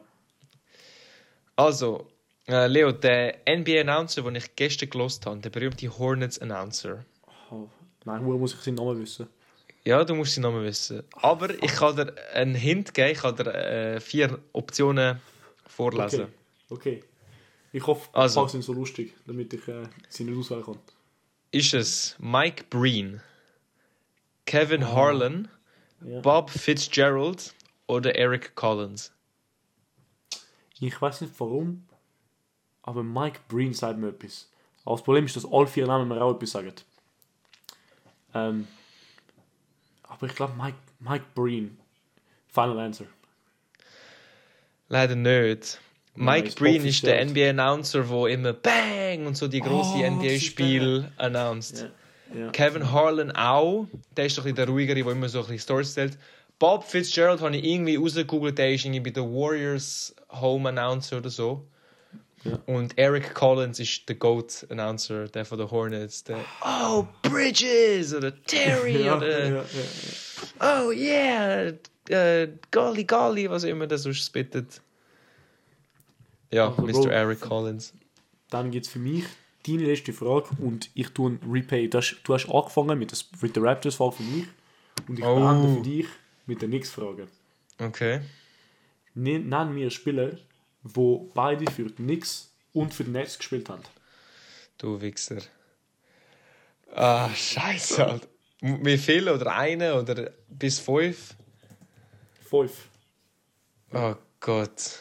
Also, äh, Leo, der NBA-Announcer, den ich gestern gelost habe, der berühmte Hornets-Announcer. Oh, nein, woher muss ich seinen Namen wissen? Ja, du musst seinen Namen wissen. Aber ich kann dir einen Hint geben, ich kann dir äh, vier Optionen vorlesen. Okay. okay. Ich hoffe, die Also. Fragen sind so lustig, damit ich äh, sie nicht auswählen kann. Ist es Mike Breen, Kevin Harlan, Ja. Bob Fitzgerald oder Eric Collins? Ich weiß nicht warum, aber Mike Breen sagt mir etwas. Aber das Problem ist, dass alle vier Namen mir auch etwas sagen. Ähm, aber ich glaube, Mike, Mike Breen. Final Answer. Leider nicht. Nein, Mike ist Breen ist der. NBA-Announcer, der immer Bang und so die grossen Oh, NBA-Spiele announced. Ja. Ja. Kevin Harlan auch. Der ist doch ein der ruhigere, der immer so ein bisschen Stories erzählt. Bob Fitzgerald habe ich irgendwie rausgegoogelt, der ist irgendwie bei den Warriors Home Announcer oder so. Ja. Und Eric Collins ist der GOAT Announcer, der von den Hornets. Der Oh, Bridges oder Terry Ja, oder ja, Oh yeah, äh, Golly Golly, was immer der sonst spittet. Ja, Also, Mr. Bro, Eric Collins. Dann gibt es für mich deine letzte Frage und ich tue ein Repay. Du hast, du hast angefangen mit, das, mit der Raptors-Frage für mich und ich Oh. beende für dich mit der Knicks-Frage. Okay. Nenn nenn mir Spieler, wo beide für Knicks und für die Nets gespielt haben. Du Wichser. Ah, scheiße, Alter. Wie viele? Oder eine? Oder bis fünf? Fünf. Oh Gott.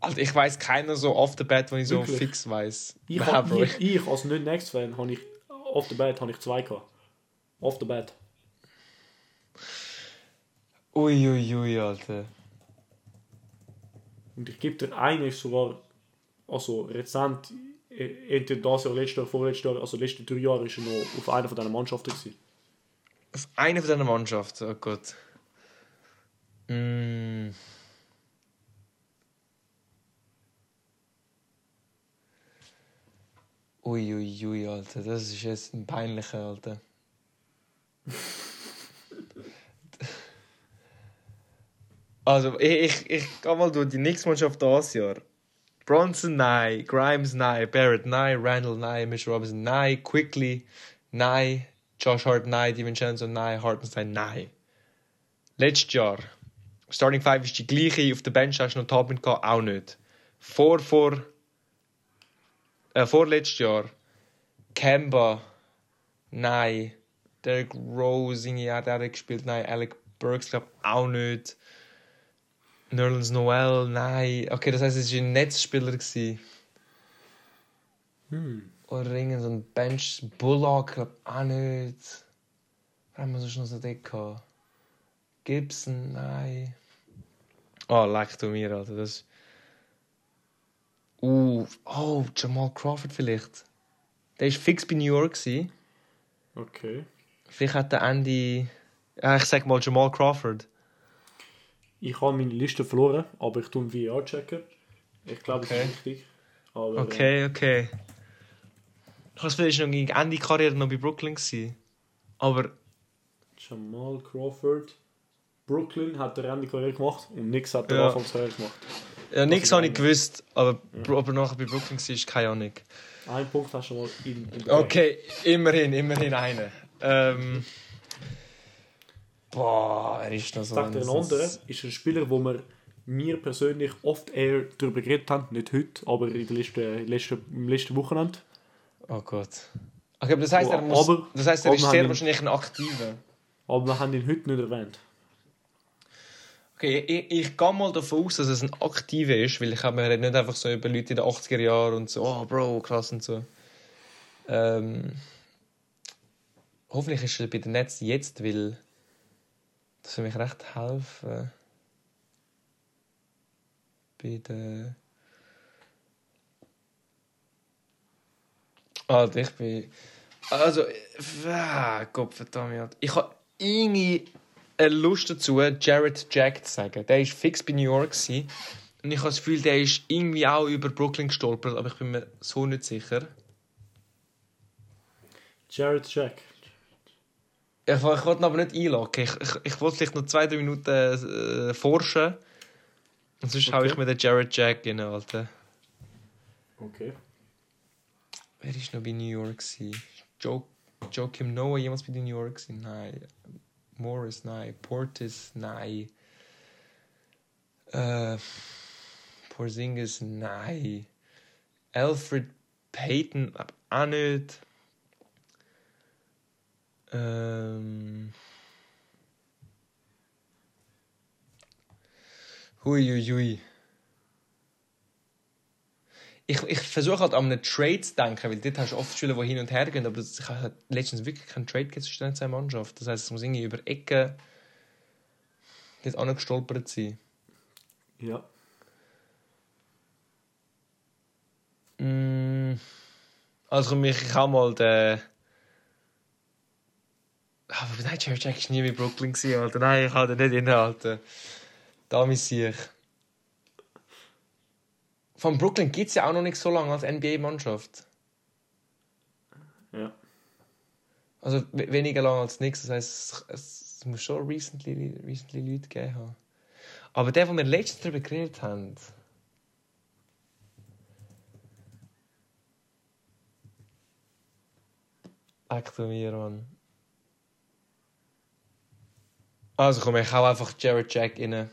Alter, ich weiß keiner so off the bat, wenn ich so Wirklich? fix weiß. Ich, Nein, hab, ich, ich als nicht Next-Fan, habe ich off the bat habe ich zwei gehabt. Off the bat. Uiuiui, ui, Alter. Und ich gebe dir einen, ist sogar also rezent, äh, entweder das Jahr, letztes Jahr, vorletztes Jahr, also letzte drei Jahre ist er noch auf einer von diesen Mannschaften gewesen. Auf eine von deiner Mannschaft, oh Gott. Mm. Uiuiui, ui, Alter, das ist jetzt ein peinlicher, Alter. Also, ich, ich, ich gehe mal durch die Knicks-Mannschaft dieses Jahr. Bronson, nein. Grimes, nein. Barrett, nein. Randall, nein. Mitchell Robinson, nein. Quickly, nein. Josh Hart, nein. DiVincenzo, nein. Hartenstein, nein. Letztes Jahr. Starting Five ist die gleiche. Auf der Bench hast du noch Tobin gehabt, auch nicht. Vor, vor, äh, vorletztes Jahr. Kemba, nein. Derek Rose, ja, der hat gespielt, nein. Alec Burks, glaube auch nicht. Nerlens Noel, nein. Okay, das heisst, es war ein Netzspieler. gewesen. Hm. Oder irgend so ein Bench. Bullock, glaube auch nicht. Wer haben wir sonst noch so dick gehabt? Gibson, nein. Oh, leck du mir, Alter. Das... Uh, oh, Jamal Crawford vielleicht. Der war fix bei New York. Gewesen. Okay. Vielleicht hat der Andy... Ja, ich sag mal Jamal Crawford. Ich habe meine Liste verloren, aber ich tue VR checken. Ich glaube, Okay. es ist richtig. Aber, äh, Okay, okay. Ich weiß, vielleicht noch gegen Ende Karriere noch bei Brooklyn. Gewesen. Aber Jamal Crawford. Brooklyn hat der Randy Karriere gemacht und Nix hat der Ja. Anfangs Karriere gemacht. ja, nichts Also, habe ich gewusst. Aber ob er nachher bei Brooklyn war, ist keine Ahnung. Ein Punkt hast du mal in, in Okay, immerhin, immerhin eine. Ähm. Boah, er ist noch so. Sagt der andere ist ein Spieler, wo wir mir persönlich oft eher darüber geredet haben, nicht heute, aber in der letzten, letzten, im letzten Wochenende. Oh Gott. Okay, aber das heißt, er Oh, muss. aber- das heißt, er ist sehr wahrscheinlich ein Aktiver. Aber wir haben ihn heute nicht erwähnt. Okay, ich, ich gehe mal davon aus, dass es ein Aktiver ist, weil ich habe mir nicht einfach so über Leute in den 80er Jahren und so, oh Bro, krass und so. Ähm, hoffentlich ist er bei den Netz jetzt, weil das würde mich recht helfen. Bei den. Alter, ich bin. Also, ah, Gott. Ich habe irgendwie eine Lust dazu, Jared Jack zu sagen. Der war fix bei New York. Gewesen. Und ich habe das Gefühl, der ist irgendwie auch über Brooklyn gestolpert, aber ich bin mir so nicht sicher. Jared Jack. Ich, ich wollte aber nicht einloggen. Ich, ich, ich wollte vielleicht noch zwei, drei Minuten äh, forschen. Und sonst Okay. hau ich mir den Jared Jack rein, Alter. Okay. Wer war noch bei New York? gewesen? Jo Joakim Noah jemals bei New York? gewesen? Nein. Morris, nein. Portis, nein. Äh, Porzingis, nein. Alfred Payton, auch nicht. Ähm. Hui, hui, hui. Ich, ich versuche halt an einen Trade zu denken, weil dort hast du oft Spieler, die hin und her gehen, aber es hat letztens wirklich keinen Trade zwischen zwei Mannschaften. Das heisst, es muss irgendwie über Ecken dort angestolpert sein. Ja. Mm. Also komm, ich, habe mal den... Aber nein, Jared Jack war nie bei Brooklyn, gewesen, Alter. Nein, ich habe den nicht innehalten. Da sehe ich. Von Brooklyn gibt es ja auch noch nicht so lange als NBA-Mannschaft. Ja. Also we- weniger lang als nichts. Das heisst, es, es muss schon recently, recently Leute gegeben haben. Aber der, wo wir letztens darüber geredet haben. Mir, Mann. Also komm, ich hau einfach Jared Jack rein.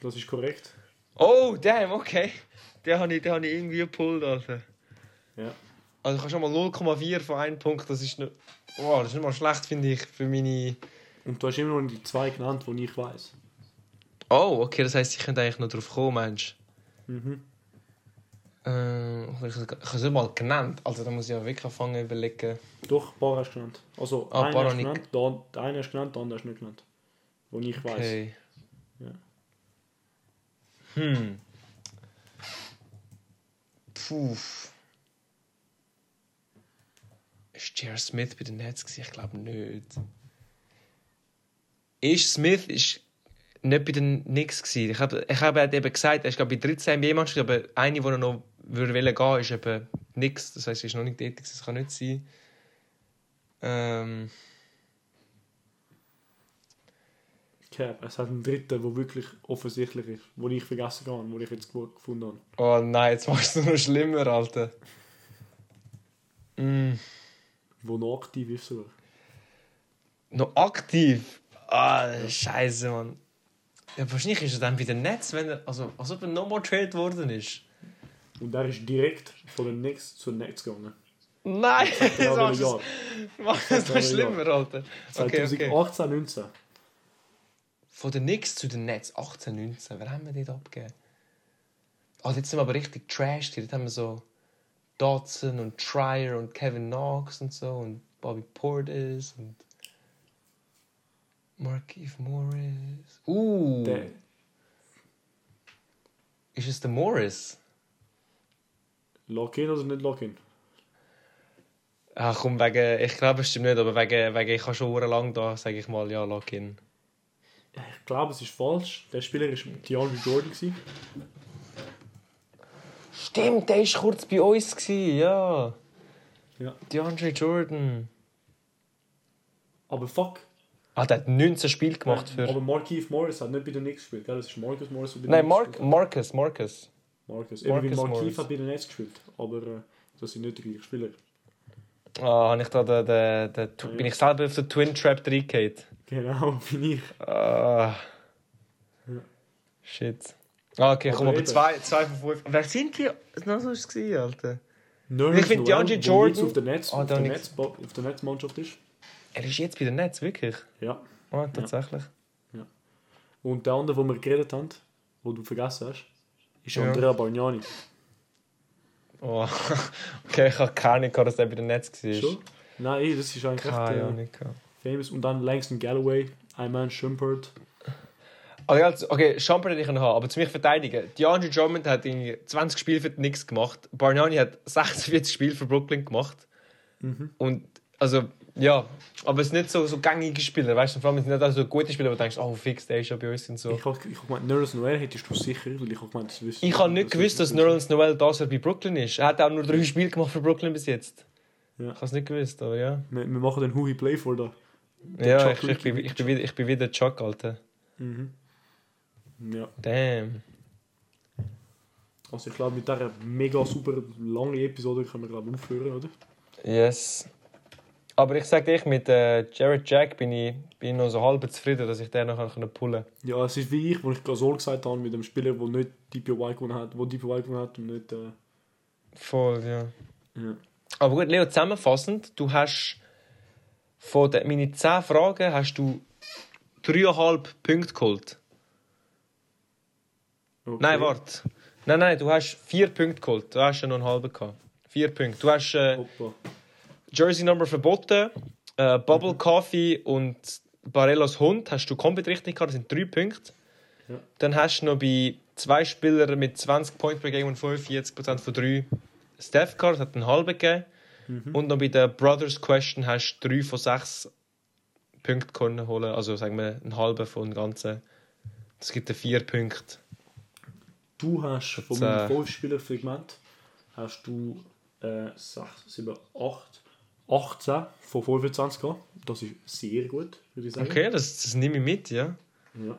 Das ist korrekt. Oh, damn, okay. Den habe ich, den hab ich irgendwie gepullt, Alter. Ja. Also ich habe schon mal 0,4 von einem Punkt. Das ist nicht... Wow, das ist nicht mal schlecht, finde ich, für meine... Und du hast immer noch die zwei genannt, die ich weiß. Oh, okay, das heisst, ich könnte eigentlich noch drauf kommen, Mensch. Mhm. Äh, ich habe es nicht mal genannt. Also da muss ich ja wirklich anfangen überlegen. Doch, ein paar hast du genannt. Also, Ah, ein einen paar hast du genannt, der, der eine hast du genannt, der andere hast du nicht genannt. Wo ich weiß. Okay. Ja. Hm. Puh. Ist J.R. Smith bei den Nets? gewesen? Ich glaube nicht. Ist Smith ist nicht bei den Knicks gewesen. Ich habe ich habe eben gesagt, er ist glaube bei 13 NBA-Mannschaften, aber eine, die er noch würde wollen gehen, ist eben Knicks. Das heißt, er ist noch nicht tätig. Das kann nicht sein. Ähm, Cap, es hat einen dritten, der wirklich offensichtlich ist, den ich vergessen habe, den ich jetzt ge- gefunden habe. oh nein, jetzt machst du es noch schlimmer, Alter. Mm. Der noch aktiv ist sogar. Noch aktiv? Ah, scheiße, Mann. Ja, wahrscheinlich ist er dann bei den Netz, wenn er, also, als ob er nochmal traded worden ist. Und der ist direkt von den Knicks zu den Nets gegangen. Nein, das machst ja. du machst es noch schlimmer, Alter. Okay, okay. 2018, 19. Von den Knicks zu den Netz, 18, 19, wer haben wir dort abgegeben? Ah, jetzt sind wir aber richtig trashed hier. Dort haben wir so Dodson und Trier und Kevin Knox und so und Bobby Portis und Markeith Morris. Uh, Der, ist es der Morris? Lock-in oder nicht Lock-in? Ach komm, wegen, ich glaube es stimmt nicht, aber wegen, wegen ich habe schon lang da, sage ich mal, ja, Lock-in. Ich glaube, es ist falsch. Der Spieler war DeAndre Jordan. Gewesen. Stimmt, der war kurz bei uns, gewesen, ja. Ja. DeAndre Jordan. Aber fuck. Ah, der hat 19 Spiele gemacht für... Aber Markeith Morris hat nicht bei den Knicks gespielt. Gell? Das ist Marcus Morris, der bei den Nein, Mark, gespielt Marcus, Marcus. Marcus. Marcus Markeith hat bei den Nets gespielt. Aber äh, das sind nicht die gleichen Spieler. Ah, habe ich da den, den, Ja. bin ich selber auf den Twin Trap reingehauen. Genau, bin ich. Ah. Ja. Shit. Ah, okay, komm, Aber aber eben. zwei, von fünf. Wer sind die? Was war es, gewesen, Alter? Nerds Ich finde DeAndre der Jordan- jetzt auf der Netz, Ah, auf der. Netz, auf der Netzmannschaft ist. Er ist jetzt bei den Netz, wirklich? Ja. Ah, tatsächlich. Und der andere, den wir geredet haben, den du vergessen hast, ist Ja. Andrea Bargnani. Oh. okay, ich habe keine Ahnung, dass er bei den Netz war. Schon? Nein, das ist eigentlich Keine Ahnung. Famous. Und dann Langston Galloway, Iman Shumpert. Also, also, okay, Champer hätte ich noch haben, aber zu mich verteidigen. DeAndre Drummond hat irgendwie 20 Spiele für nichts gemacht. Bargnani hat 46 Spiele für Brooklyn gemacht. Mhm. Und, also, ja, aber es sind nicht so, so gängige Spieler, weißt du? Vor allem sind nicht so gute Spieler, wo du denkst, oh, fix, der ist ja bei uns und so. Ich habe ich hab gemeint, Nerds Noel hättest du sicher, weil ich habe gemeint, das wüsste Ich habe nicht gewusst, dass Nerlens Noel das bei Brooklyn ist. Er hat auch nur drei Spiele gemacht für Brooklyn bis jetzt. Ja. Ich habe es nicht gewusst, aber ja. Wir, wir machen den Hui Play vor da. Ja, ich, ich, bin, ich, bin wieder, ich bin wieder Chuck, Alter. Mhm. Ja. Damn. Also ich glaube, mit dieser mega super langen Episode können wir glaube aufhören, oder? Yes. Aber ich sag dir, mit äh, Jared Jack bin ich, bin ich noch so halb zufrieden, dass ich den noch pullen kann. Ja, es ist wie ich, wo ich Gasol gesagt habe, mit dem Spieler, der nicht DPOY gewonnen hat, wo DPOY gewonnen hat und nicht... Äh, Voll, ja. ja. Aber gut, Leo, zusammenfassend, du hast von den, meinen 10 Fragen hast du 3,5 Punkte geholt. Okay. Nein, warte. Nein, nein, du hast 4 Punkte geholt. Du hast ja noch einen halben gehabt. 4 Punkte. Du hast äh. Jersey Number verboten, äh, Bubble Coffee und Barellos Hund hast du komplett richtig gehabt. Das sind 3 Punkte. Ja. Dann hast du noch bei zwei Spielern mit 20 Points per Game und 45% von 3 Steph gehabt. Das hat einen halben gegeben. Mhm. Und noch bei der Brothers Question hast du 3 von 6 Punkten können holen. Also sagen wir einen halben von dem Ganzen. Das gibt dir 4 Punkte. Du hast von Jetzt, meinem äh, 5-Spieler-Segment hast du äh, 6, 7, 8, 18 von 25 gehabt. Das ist sehr gut, würde ich sagen. Okay, das, das nehme ich mit, ja. Ja.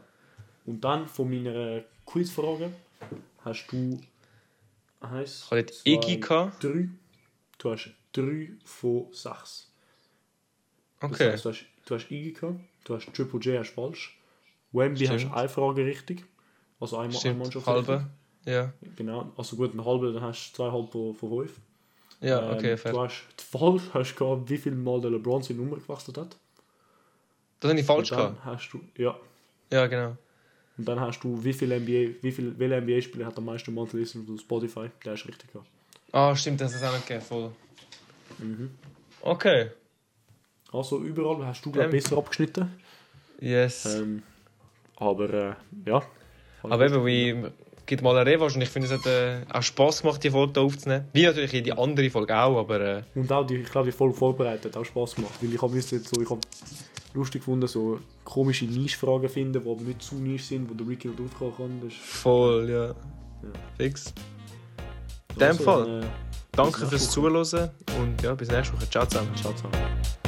Und dann von meiner Quizfrage hast du eins, Ich habe dort Iggy gehabt. 3. Du hast 3 von 6. Das Okay. heißt, du hast, du hast du hast Triple J hast falsch, Wemby Stimmt. hast eine Frage richtig Also einmal eine Stimmt, Mannschaft. halbe. Ja, Genau, also gut, ein halber, dann hast du zweieinhalb von, von fünf. ja, Ähm, okay, fair. Du hast Fall, hast du gehabt, wie viel Mal der LeBron seine Nummer gewechselt hat. Das habe ich falsch gehabt. hast du, ja, Ja, genau. und dann hast du, wie viele NBA, wie viel, welcher NBA-Spieler hat am meisten Monthly Listeners auf Spotify? Der ist richtig gehabt. Ah, stimmt, das ist auch nicht gegeben, voll. Mhm. Okay. Also überall hast du, Ähm. besser abgeschnitten. Yes. Ähm, aber, äh, ja. Aber eben, wie gibt mal eine Revanche und ich finde, es hat äh, auch Spass gemacht, die Folge aufzunehmen. Wie natürlich in die andere Folge auch, aber äh, Und auch, die, ich glaube, die Folge vorbereitet hat auch Spaß gemacht. Weil ich habe jetzt so, ich habe lustig gefunden, so komische Niche-Fragen finden, die aber nicht zu niche sind, wo der Ricky nicht draufkommen kann. Das ist voll, ja. Fix. In dem Fall. Dann, äh, Danke fürs. Zuhören und ja, bis nächste Woche. Ciao zusammen. Ciao zusammen.